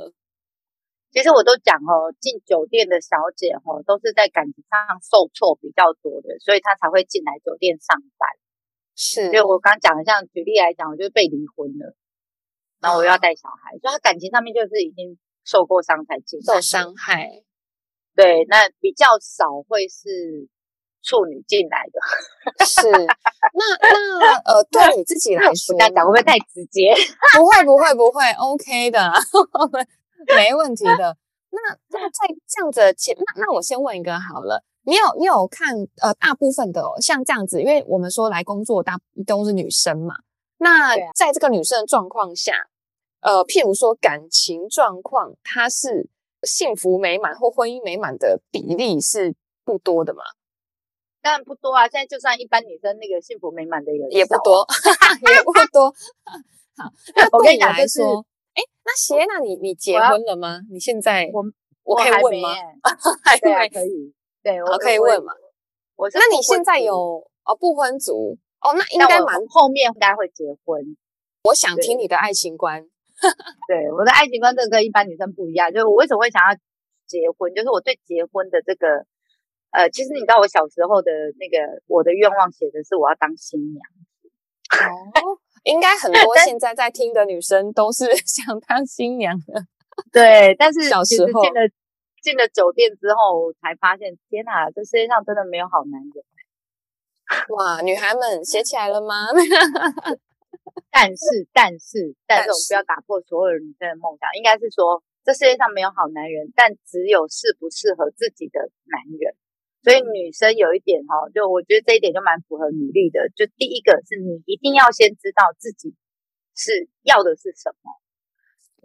其实我都讲哦，进酒店的小姐哦，都是在感情上受挫比较多的，所以她才会进来酒店上班。是，就我刚讲的，像举例来讲，我就是被离婚了，然后我又要带小孩，所以她感情上面就是已经。受过伤才进，受伤害，对，那比较少会是处女进来的，[laughs] 是，那那呃，对你自己来 [laughs] 说，这样讲会不会太直接？不会不会不会，OK 的，[laughs] 没问题的。那那在这样子前，那那我先问一个好了，你有你有看呃，大部分的哦像这样子，因为我们说来工作大都是女生嘛，那在这个女生的状况下。呃，譬如说感情状况，她是幸福美满或婚姻美满的比例是不多的嘛？当然不多啊！现在就算一般女生那个幸福美满的也也不多，[laughs] 也不多。[laughs] 好，那 [laughs] 我跟你来说，哎，那席耶娜，那你你结婚了吗？你现在我我可以问吗？[laughs] 对，可以，对，[laughs] 我可以问嘛？我那你现在有哦不婚族哦，那应该蛮后面应该会结婚。我想听你的爱情观。[laughs] 对，我的爱情观真的跟一般女生不一样，就是我为什么会想要结婚，就是我对结婚的这个，呃，其实你知道我小时候的那个我的愿望写的是我要当新娘。哦，应该很多现在在听的女生都是 [laughs] 想当新娘的。[laughs] 对，但是小时候进了进了酒店之后，才发现天哪，这世界上真的没有好男人。[laughs] 哇，女孩们写起来了吗？但是，但是，但是，我们不要打破所有女生的梦想。应该是说，这世界上没有好男人，但只有适不适合自己的男人。所以，女生有一点哈，就我觉得这一点就蛮符合女力的。就第一个是你一定要先知道自己是要的是什么，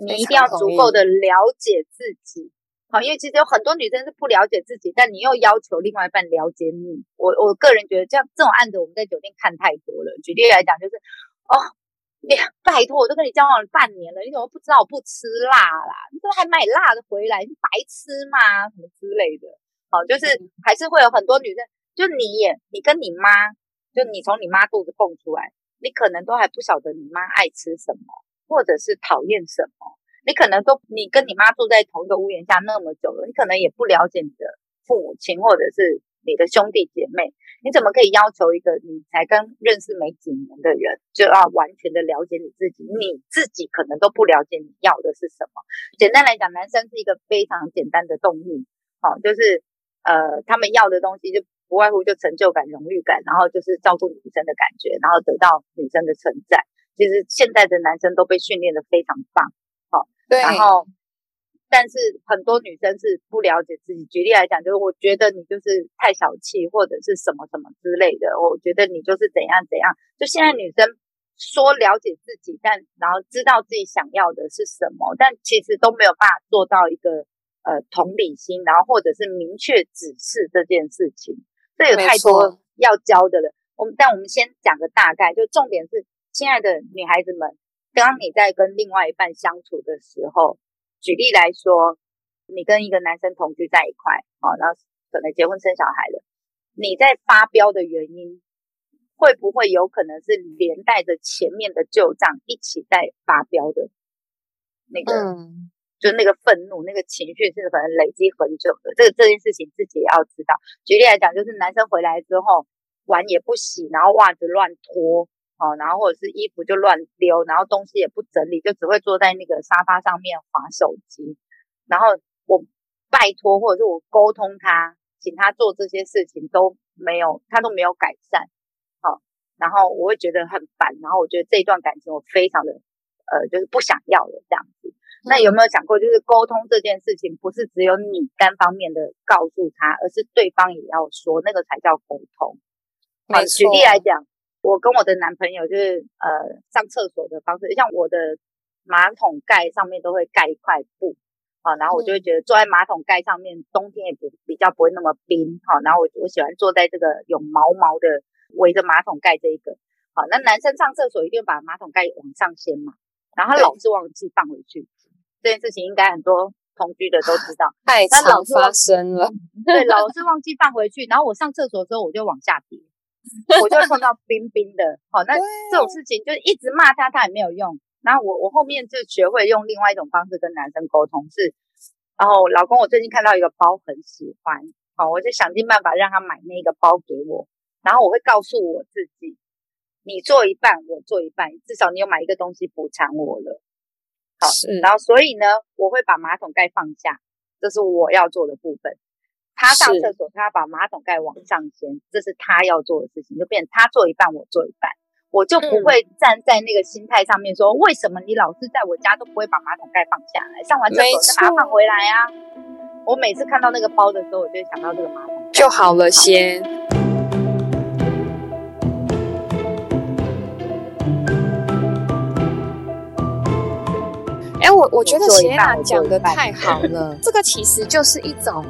你一定要足够的了解自己。好，因为其实有很多女生是不了解自己，但你又要求另外一半了解你。我我个人觉得这样这种案子我们在酒店看太多了。举例来讲，就是哦。你拜托，我都跟你交往了半年了，你怎么不知道我不吃辣啦？你怎么还买辣的回来？你白痴吗？什么之类的？好，就是还是会有很多女生，就你也，你跟你妈，就你从你妈肚子蹦出来，你可能都还不晓得你妈爱吃什么，或者是讨厌什么。你可能都，你跟你妈住在同一个屋檐下那么久了，你可能也不了解你的父母亲，或者是你的兄弟姐妹。你怎么可以要求一个你才刚认识没几年的人就要完全的了解你自己？你自己可能都不了解你要的是什么。简单来讲，男生是一个非常简单的动物，好，就是呃，他们要的东西就不外乎就成就感、荣誉感，然后就是照顾女生的感觉，然后得到女生的称赞。其实现在的男生都被训练的非常棒，好，对，然后。但是很多女生是不了解自己。举例来讲，就是我觉得你就是太小气，或者是什么什么之类的。我觉得你就是怎样怎样。就现在女生说了解自己，但然后知道自己想要的是什么，但其实都没有办法做到一个呃同理心，然后或者是明确指示这件事情。这有太多要教的了。我们但我们先讲个大概，就重点是，亲爱的女孩子们，当你在跟另外一半相处的时候。举例来说，你跟一个男生同居在一块，哦，然后可能结婚生小孩了，你在发飙的原因，会不会有可能是连带着前面的旧账一起在发飙的？那个，嗯，就那个愤怒，那个情绪是可能累积很久的。这个这件事情自己也要知道。举例来讲，就是男生回来之后碗也不洗，然后袜子乱脱。哦，然后或者是衣服就乱丢，然后东西也不整理，就只会坐在那个沙发上面划手机。然后我拜托或者是我沟通他，请他做这些事情都没有，他都没有改善。好，然后我会觉得很烦，然后我觉得这一段感情我非常的呃，就是不想要的这样子。那有没有想过，就是沟通这件事情不是只有你单方面的告诉他，而是对方也要说，那个才叫沟通。好，举例来讲。我跟我的男朋友就是呃上厕所的方式，像我的马桶盖上面都会盖一块布啊，然后我就会觉得坐在马桶盖上面，冬天也不比较不会那么冰哈，然后我我喜欢坐在这个有毛毛的围着马桶盖这一个，好，那男生上厕所一定把马桶盖往上掀嘛，然后他老是忘记放回去，这件事情应该很多同居的都知道，[laughs] 太常发生了，[laughs] 对，老是忘记放回去，然后我上厕所之后我就往下跌。我就会碰到冰冰的，好，那这种事情就一直骂他，他也没有用。然后我我后面就学会用另外一种方式跟男生沟通，是，然后老公，我最近看到一个包很喜欢，好，我就想尽办法让他买那个包给我。然后我会告诉我自己，你做一半，我做一半，至少你有买一个东西补偿我了。好，然后所以呢，我会把马桶盖放下，这是我要做的部分。他上厕所，他要把马桶盖往上掀，这是他要做的事情，就变成他做一半，我做一半，我就不会站在那个心态上面说，为什么你老是在我家都不会把马桶盖放下来，上完厕所再把它放回来啊？我每次看到那个包的时候，我就会想到这个马桶就好了先。我我觉得谢娜讲的太好了，[laughs] 这个其实就是一种。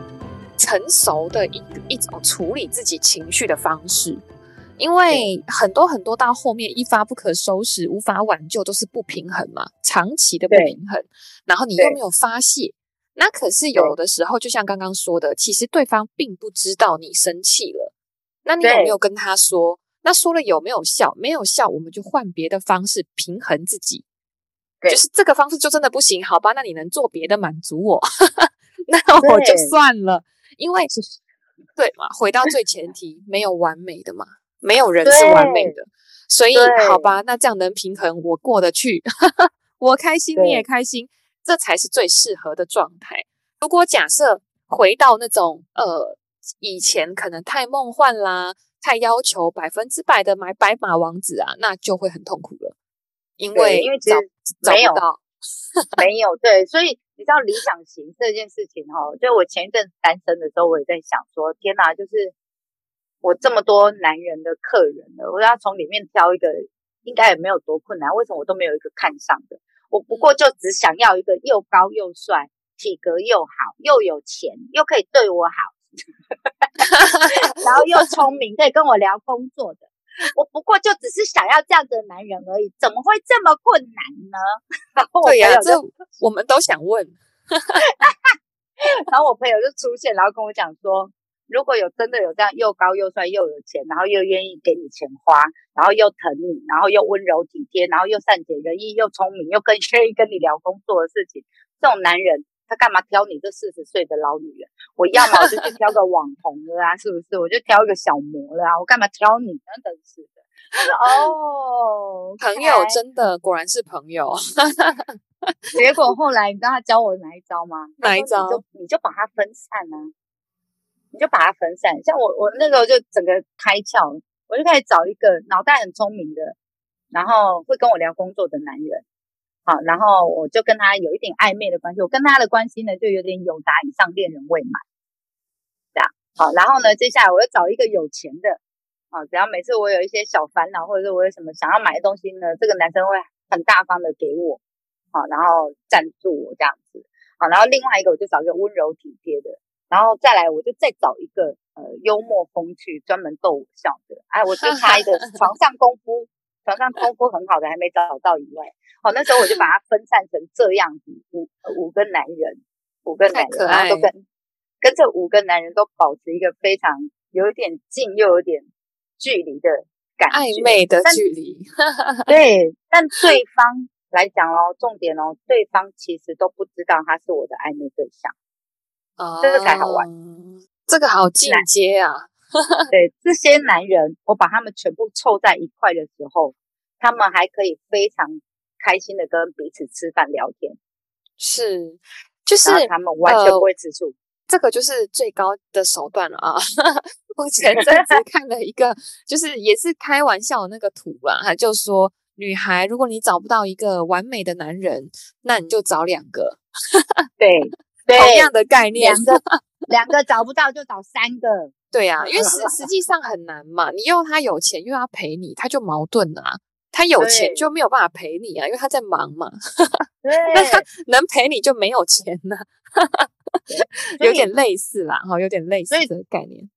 成熟的一一种处理自己情绪的方式，因为很多很多到后面一发不可收拾，无法挽救，都是不平衡嘛，长期的不平衡，然后你又没有发泄，那可是有的时候，就像刚刚说的，其实对方并不知道你生气了，那你有没有跟他说？那说了有没有效？没有效，我们就换别的方式平衡自己，就是这个方式就真的不行，好吧？那你能做别的满足我，[laughs] 那我就算了。因为对嘛，回到最前提，没有完美的嘛，没有人是完美的，所以好吧，那这样能平衡，我过得去，[laughs] 我开心你也开心，这才是最适合的状态。如果假设回到那种呃以前可能太梦幻啦，太要求百分之百的买白马王子啊，那就会很痛苦了。因为因为其实没有到没有对，所以你知道理想型这件事情哈、哦，就我前一阵单身的时候，我也在想说，天哪，就是我这么多男人的客人了，我要从里面挑一个，应该也没有多困难。为什么我都没有一个看上的？我不过就只想要一个又高又帅、体格又好、又有钱、又可以对我好，[laughs] 然后又聪明，可以跟我聊工作的。我不过就只是想要这样的男人而已，怎么会这么困难呢？[laughs] 对呀、啊，这我们都想问。[laughs] 然后我朋友就出现，然后跟我讲说，如果有真的有这样又高又帅又有钱，然后又愿意给你钱花，然后又疼你，然后又温柔体贴，然后又善解人意，又聪明，又更 [laughs] 愿意跟你聊工作的事情，这种男人。他干嘛挑你这四十岁的老女人？我要么我就去挑个网红的啊，是不是？我就挑一个小模了啊，我干嘛挑你？真的是的。[laughs] 哦，朋友真的果然是朋友。[laughs] 结果后来你知道他教我哪一招吗？哪一招？你就你就把它分散啊，你就把它分散。像我我那时候就整个开窍，我就开始找一个脑袋很聪明的，然后会跟我聊工作的男人。好，然后我就跟他有一点暧昧的关系，我跟他的关系呢就有点友达以上恋人未满，这样。好，然后呢，接下来我要找一个有钱的，啊，只要每次我有一些小烦恼，或者是我有什么想要买的东西呢，这个男生会很大方的给我，好，然后赞助我这样子。好，然后另外一个我就找一个温柔体贴的，然后再来我就再找一个呃幽默风趣、专门逗我笑的，哎，我就差一个床上功夫。床上功夫很好的还没找到以外，好，那时候我就把它分散成这样子五五个男人，五个男人，然后都跟跟这五个男人都保持一个非常有一点近又有点距离的感觉，暧昧的距离。[laughs] 对，但对方来讲哦，重点哦，对方其实都不知道他是我的暧昧对象，哦，这个才好玩，这个好进阶啊。[laughs] 对，这些男人，我把他们全部凑在一块的时候，他们还可以非常开心的跟彼此吃饭聊天。是，就是他们完全不会吃醋，呃，这个就是最高的手段了啊！[laughs] 我前阵子 [laughs] 看了一个，就是也是开玩笑的那个图啦，他就说，女孩，如果你找不到一个完美的男人，那你就找两个。对，对同样的概念，两个两个找不到就找三个。对啊，因为实 [laughs] 实际上很难嘛，你又他有钱又要陪你，他就矛盾了啊。他有钱就没有办法陪你啊，因为他在忙嘛。[laughs] 那他能陪你就没有钱呢，有点类似啦，哈，有点类似的概念。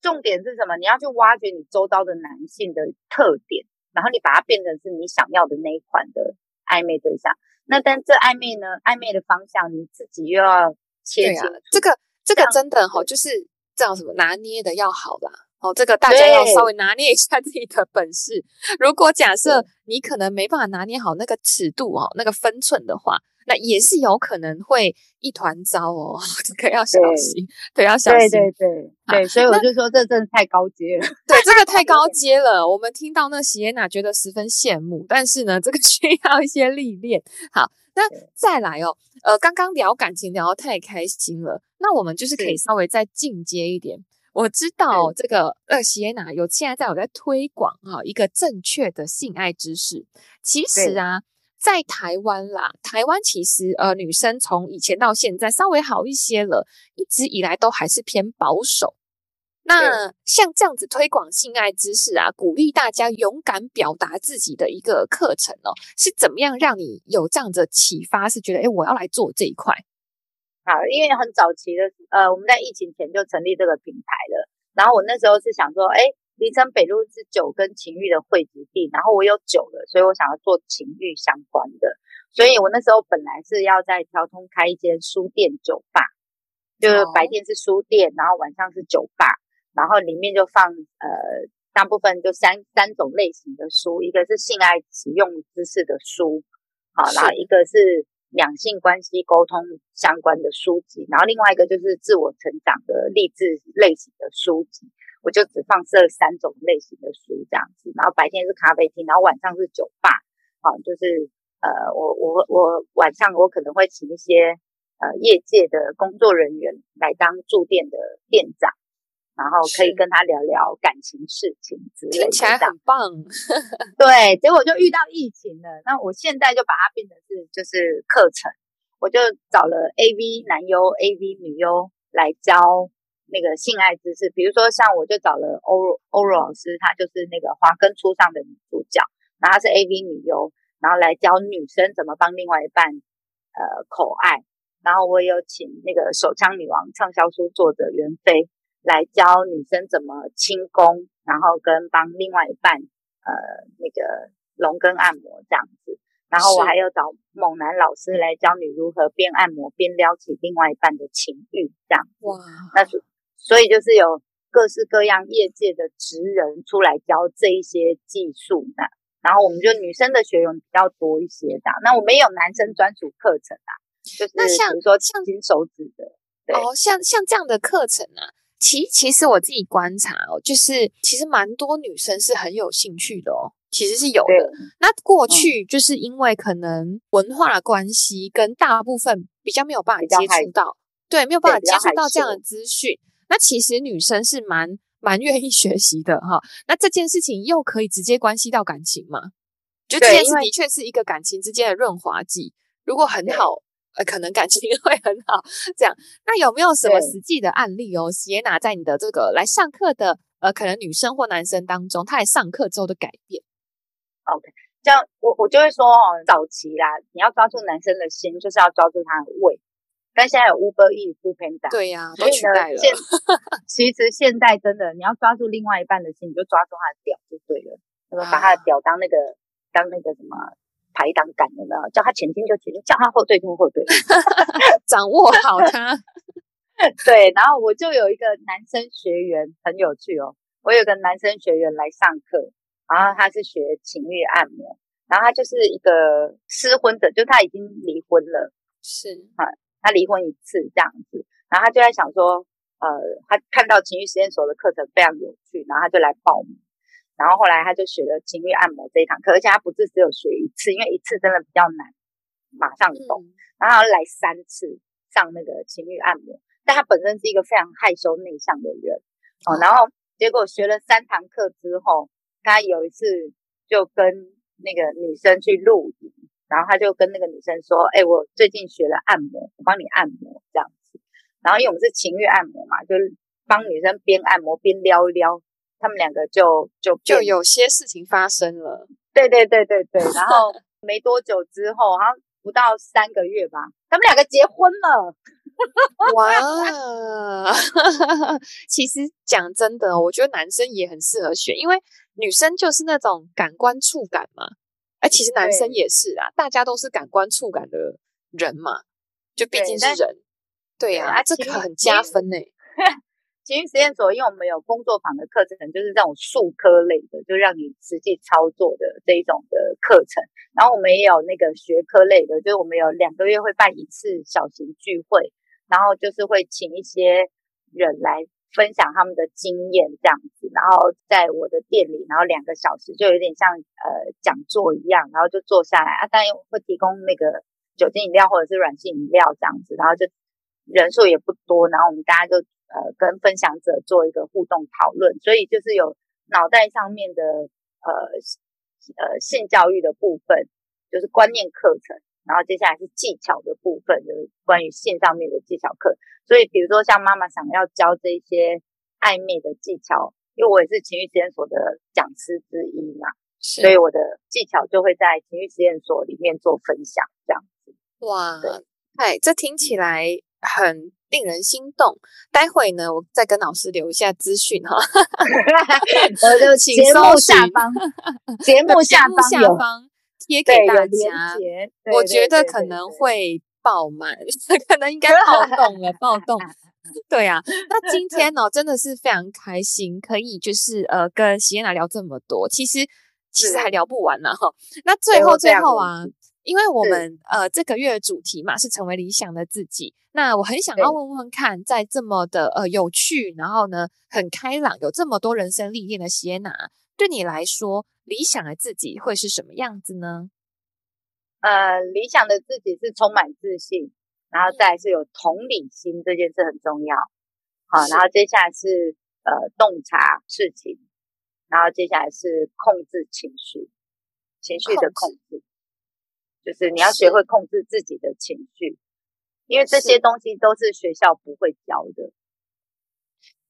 重点是什么？你要去挖掘你周遭的男性的特点，然后你把它变成是你想要的那一款的暧昧对象。那但这暧昧呢？暧昧的方向你自己又要切清楚。这个这个真的哈，就是。这样什么拿捏的要好啦，哦，这个大家要稍微拿捏一下自己的本事。如果假设你可能没办法拿捏好那个尺度哦，那个分寸的话，那也是有可能会一团糟哦，[laughs] 这个要小心，对，对，要小心，对对对对，所以我就说这真的太高阶了，[laughs] 对，这个太高阶了。我们听到那席耶娜觉得十分羡慕，但是呢，这个需要一些历练。好，那再来哦，呃，刚刚聊感情聊得太开心了。那我们就是可以稍微再进阶一点。我知道这个呃，席耶娜有现在在有在推广啊，一个正确的性爱知识。其实啊，在台湾啦，台湾其实呃，女生从以前到现在稍微好一些了，一直以来都还是偏保守。那像这样子推广性爱知识啊，鼓励大家勇敢表达自己的一个课程哦，是怎么样让你有这样子的启发？是觉得诶，我要来做这一块。好，因为很早期的，呃，我们在疫情前就成立这个品牌了。然后我那时候是想说，哎，林城北路是酒跟情欲的汇集地，然后我有酒了，所以我想要做情欲相关的。所以我那时候本来是要在条通开一间书店酒吧，就是白天是书店，然后晚上是酒吧，然后里面就放呃大部分就三三种类型的书，一个是性爱使用知识的书，好，然后一个是。两性关系沟通相关的书籍，然后另外一个就是自我成长的励志类型的书籍，我就只放这三种类型的书这样子。然后白天是咖啡厅，然后晚上是酒吧，好，就是呃，我我我晚上我可能会请一些呃业界的工作人员来当驻店的店长，然后可以跟他聊聊感情事情之类的，听起来很棒。[laughs] 对，结果就遇到疫情了。那我现在就把它变成是就是课程，我就找了 AV 男优、AV 女优来教那个性爱知识。比如说像我就找了欧欧若老师，她就是那个华根初上的女主角，然后她是 AV 女优，然后来教女生怎么帮另外一半呃口爱。然后我也有请那个手枪女王畅销书作者袁飞来教女生怎么轻功，然后跟帮另外一半呃那个龙根按摩这样子。然后我还有找猛男老师来教你如何边按摩边撩起另外一半的情欲这样子。哇，那是所以就是有各式各样业界的职人出来教这一些技术的。然后我们就女生的学员比较多一些的。那我们也有男生专属课程啊。就是那像比如说像金手指的哦，像像这样的课程啊，其其实我自己观察哦，就是其实蛮多女生是很有兴趣的哦，其实是有的。那过去就是因为可能文化关系，跟大部分比较没有办法接触到，对，没有办法接触到这样的资讯。那其实女生是蛮蛮愿意学习的哈。那这件事情又可以直接关系到感情嘛？就这件事的确是一个感情之间的润滑剂。如果很好。呃，可能感情会很好，这样。那有没有什么实际的案例哦？Sienna 在你的这个来上课的呃，可能女生或男生当中，他来上课之后的改变？OK，这样我我就会说哦，早期啦，你要抓住男生的心，就是要抓住他的胃。但现在有 Uber Eats、Foodpanda，对呀、啊，都取代了。现 [laughs] 其实现在真的，你要抓住另外一半的心，你就抓住他的屌就对了，那么把他的屌当那个、啊、当那个什么。排档杆有没有？叫他前进就前进，叫他后退就后退，[laughs] 掌握好他。[laughs] 对，然后我就有一个男生学员很有趣哦，我有个男生学员来上课，然后他是学情欲按摩，然后他就是一个失婚的，就他已经离婚了，是啊，他离婚一次这样子，然后他就在想说，呃，他看到情欲实验所的课程非常有趣，然后他就来报名。然后后来他就学了情欲按摩这一堂课，而且他不是只有学一次，因为一次真的比较难，马上懂。嗯、然后他来三次上那个情欲按摩，但他本身是一个非常害羞内向的人哦。然后结果学了三堂课之后，他有一次就跟那个女生去露营，然后他就跟那个女生说：“哎，我最近学了按摩，我帮你按摩这样子。”然后因为我们是情欲按摩嘛，就是帮女生边按摩边撩一撩。他们两个就就就有些事情发生了，对对对对对，[laughs] 然后没多久之后，好像不到三个月吧，他们两个结婚了。[laughs] 哇，[laughs] 其实讲真的，我觉得男生也很适合学，因为女生就是那种感官触感嘛，哎，其实男生也是啊，大家都是感官触感的人嘛，就毕竟是人，对呀，啊，这个很加分呢。情绪实验所，因为我们有工作坊的课程，就是这种术科类的，就让你实际操作的这一种的课程。然后我们也有那个学科类的，就是我们有两个月会办一次小型聚会，然后就是会请一些人来分享他们的经验这样子。然后在我的店里，然后两个小时就有点像呃讲座一样，然后就坐下来啊，当然会提供那个酒精饮料或者是软性饮料这样子，然后就人数也不多，然后我们大家就。呃，跟分享者做一个互动讨论，所以就是有脑袋上面的呃呃性教育的部分，就是观念课程，然后接下来是技巧的部分，就是关于性上面的技巧课。所以比如说像妈妈想要教这些暧昧的技巧，因为我也是情绪实验所的讲师之一嘛，所以我的技巧就会在情绪实验所里面做分享，这样子。哇，哎，这听起来很。令人心动。待会呢，我再跟老师留一下资讯哈。[laughs] 我就请节目下方，节目下方下方贴给大家。我觉得可能会爆满，[laughs] 可能应该暴动了，暴动。[laughs] 对啊，那今天呢，真的是非常开心，可以就是呃跟 Sienna 聊这么多。其实其实还聊不完呢哈。那最后最后啊。因为我们呃这个月的主题嘛是成为理想的自己，那我很想要问问看，在这么的呃有趣，然后呢很开朗，有这么多人生历练的 Sienna，对你来说，理想的自己会是什么样子呢？呃，理想的自己是充满自信，然后再来是有同理心，这件事很重要。好，然后接下来是呃洞察事情，然后接下来是控制情绪，情绪的控制就是你要学会控制自己的情绪，因为这些东西都是学校不会教的。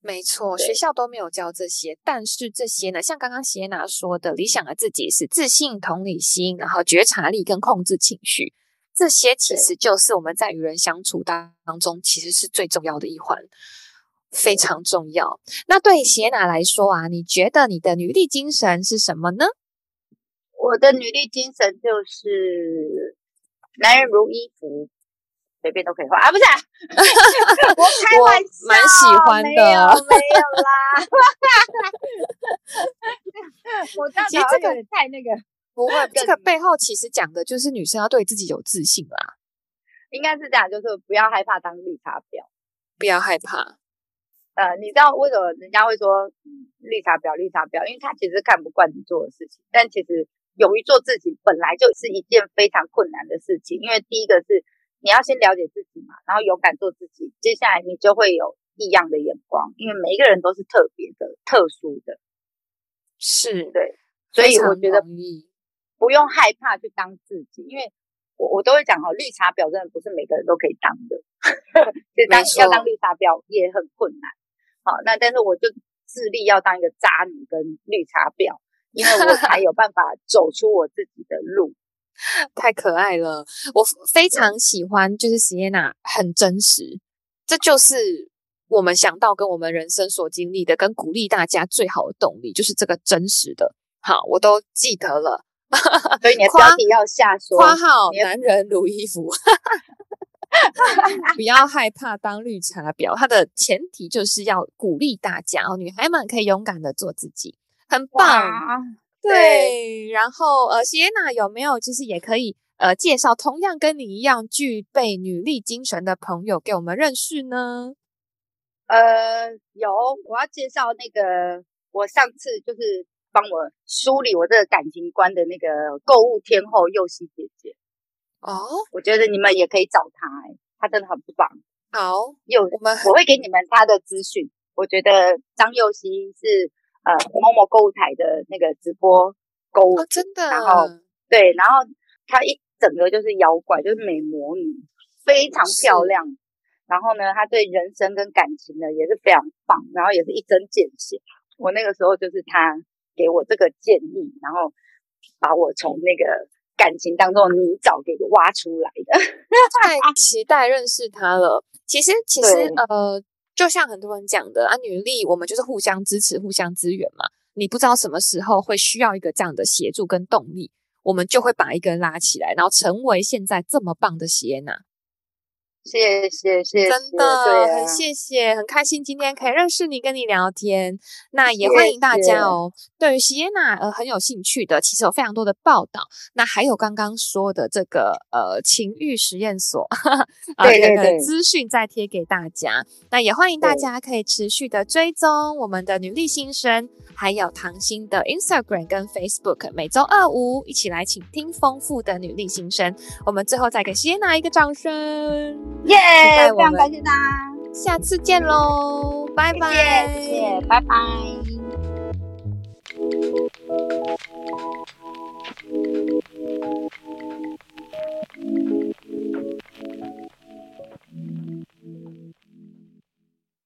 没错，学校都没有教这些，但是这些呢，像刚刚谢娜说的，理想的自己是自信、同理心，然后觉察力跟控制情绪，这些其实就是我们在与人相处当中，其实是最重要的一环，非常重要。那对谢娜来说啊，你觉得你的女力精神是什么呢？我的女力精神就是男人如衣服。随便都可以换啊，不是？啊，[laughs] 我开玩笑，蛮喜欢的，没有 [laughs] 没有啦。[laughs] 我其实这个太那个，不会，这个背后其实讲的就是女生要对自己有自信啦。应该是这样，就是不要害怕当绿茶婊，不要害怕。呃，你知道为什么人家会说绿茶婊？绿茶婊，因为他其实看不惯你做的事情，但其实勇于做自己本来就是一件非常困难的事情，因为第一个是。你要先了解自己嘛，然后勇敢做自己，接下来你就会有异样的眼光，因为每一个人都是特别的、特殊的，是对，所以我觉得不用害怕去当自己，因为我我都会讲哦，绿茶婊真的不是每个人都可以当的，[laughs] 就当要当绿茶婊也很困难。好，那但是我就致力要当一个渣女跟绿茶婊，因为我才有办法走出我自己的路。太可爱了，我非常喜欢，就是 Sienna 很真实，这就是我们想到跟我们人生所经历的，跟鼓励大家最好的动力，就是这个真实的。好，我都记得了，[laughs] 所以你的标题要下说，括号男人如衣服，[laughs] 不要害怕当绿茶婊，它的前提就是要鼓励大家哦，女孩们可以勇敢的做自己，很棒。对，对，然后呃，谢娜有没有就是也可以呃介绍同样跟你一样具备女力精神的朋友给我们认识呢？呃，有，我要介绍那个我上次就是帮我梳理我这个感情观的那个购物天后右希姐姐哦，我觉得你们也可以找她，哎，她真的很棒。好，有，我们我会给你们她的资讯。我觉得张右希是。呃，某某购物台的那个直播购物，哦，真的。然后对，然后她一整个就是妖怪，就是美魔女，非常漂亮。然后呢，她对人生跟感情呢也是非常棒，然后也是一针见血。我那个时候就是她给我这个建议，然后把我从那个感情当中的泥沼给挖出来的。[laughs] 太期待认识她了。其实，其实呃。就像很多人讲的啊，女力我们就是互相支持、互相支援嘛。你不知道什么时候会需要一个这样的协助跟动力，我们就会把一个人拉起来，然后成为现在这么棒的谢娜。谢谢谢谢，真的、啊、很谢谢，很开心今天可以认识你，跟你聊天。那也欢迎大家哦，谢谢对于席耶娜呃很有兴趣的，其实有非常多的报道。那还有刚刚说的这个呃情欲实验所，[laughs] 对对对，资讯再贴给大家。那也欢迎大家可以持续的追踪我们的女力新生，还有唐心的 Instagram 跟 Facebook，每周二五一起来倾听丰富的女力新生。我们最后再给席耶娜一个掌声。耶非常感谢大家。下次见喽拜拜。拜拜。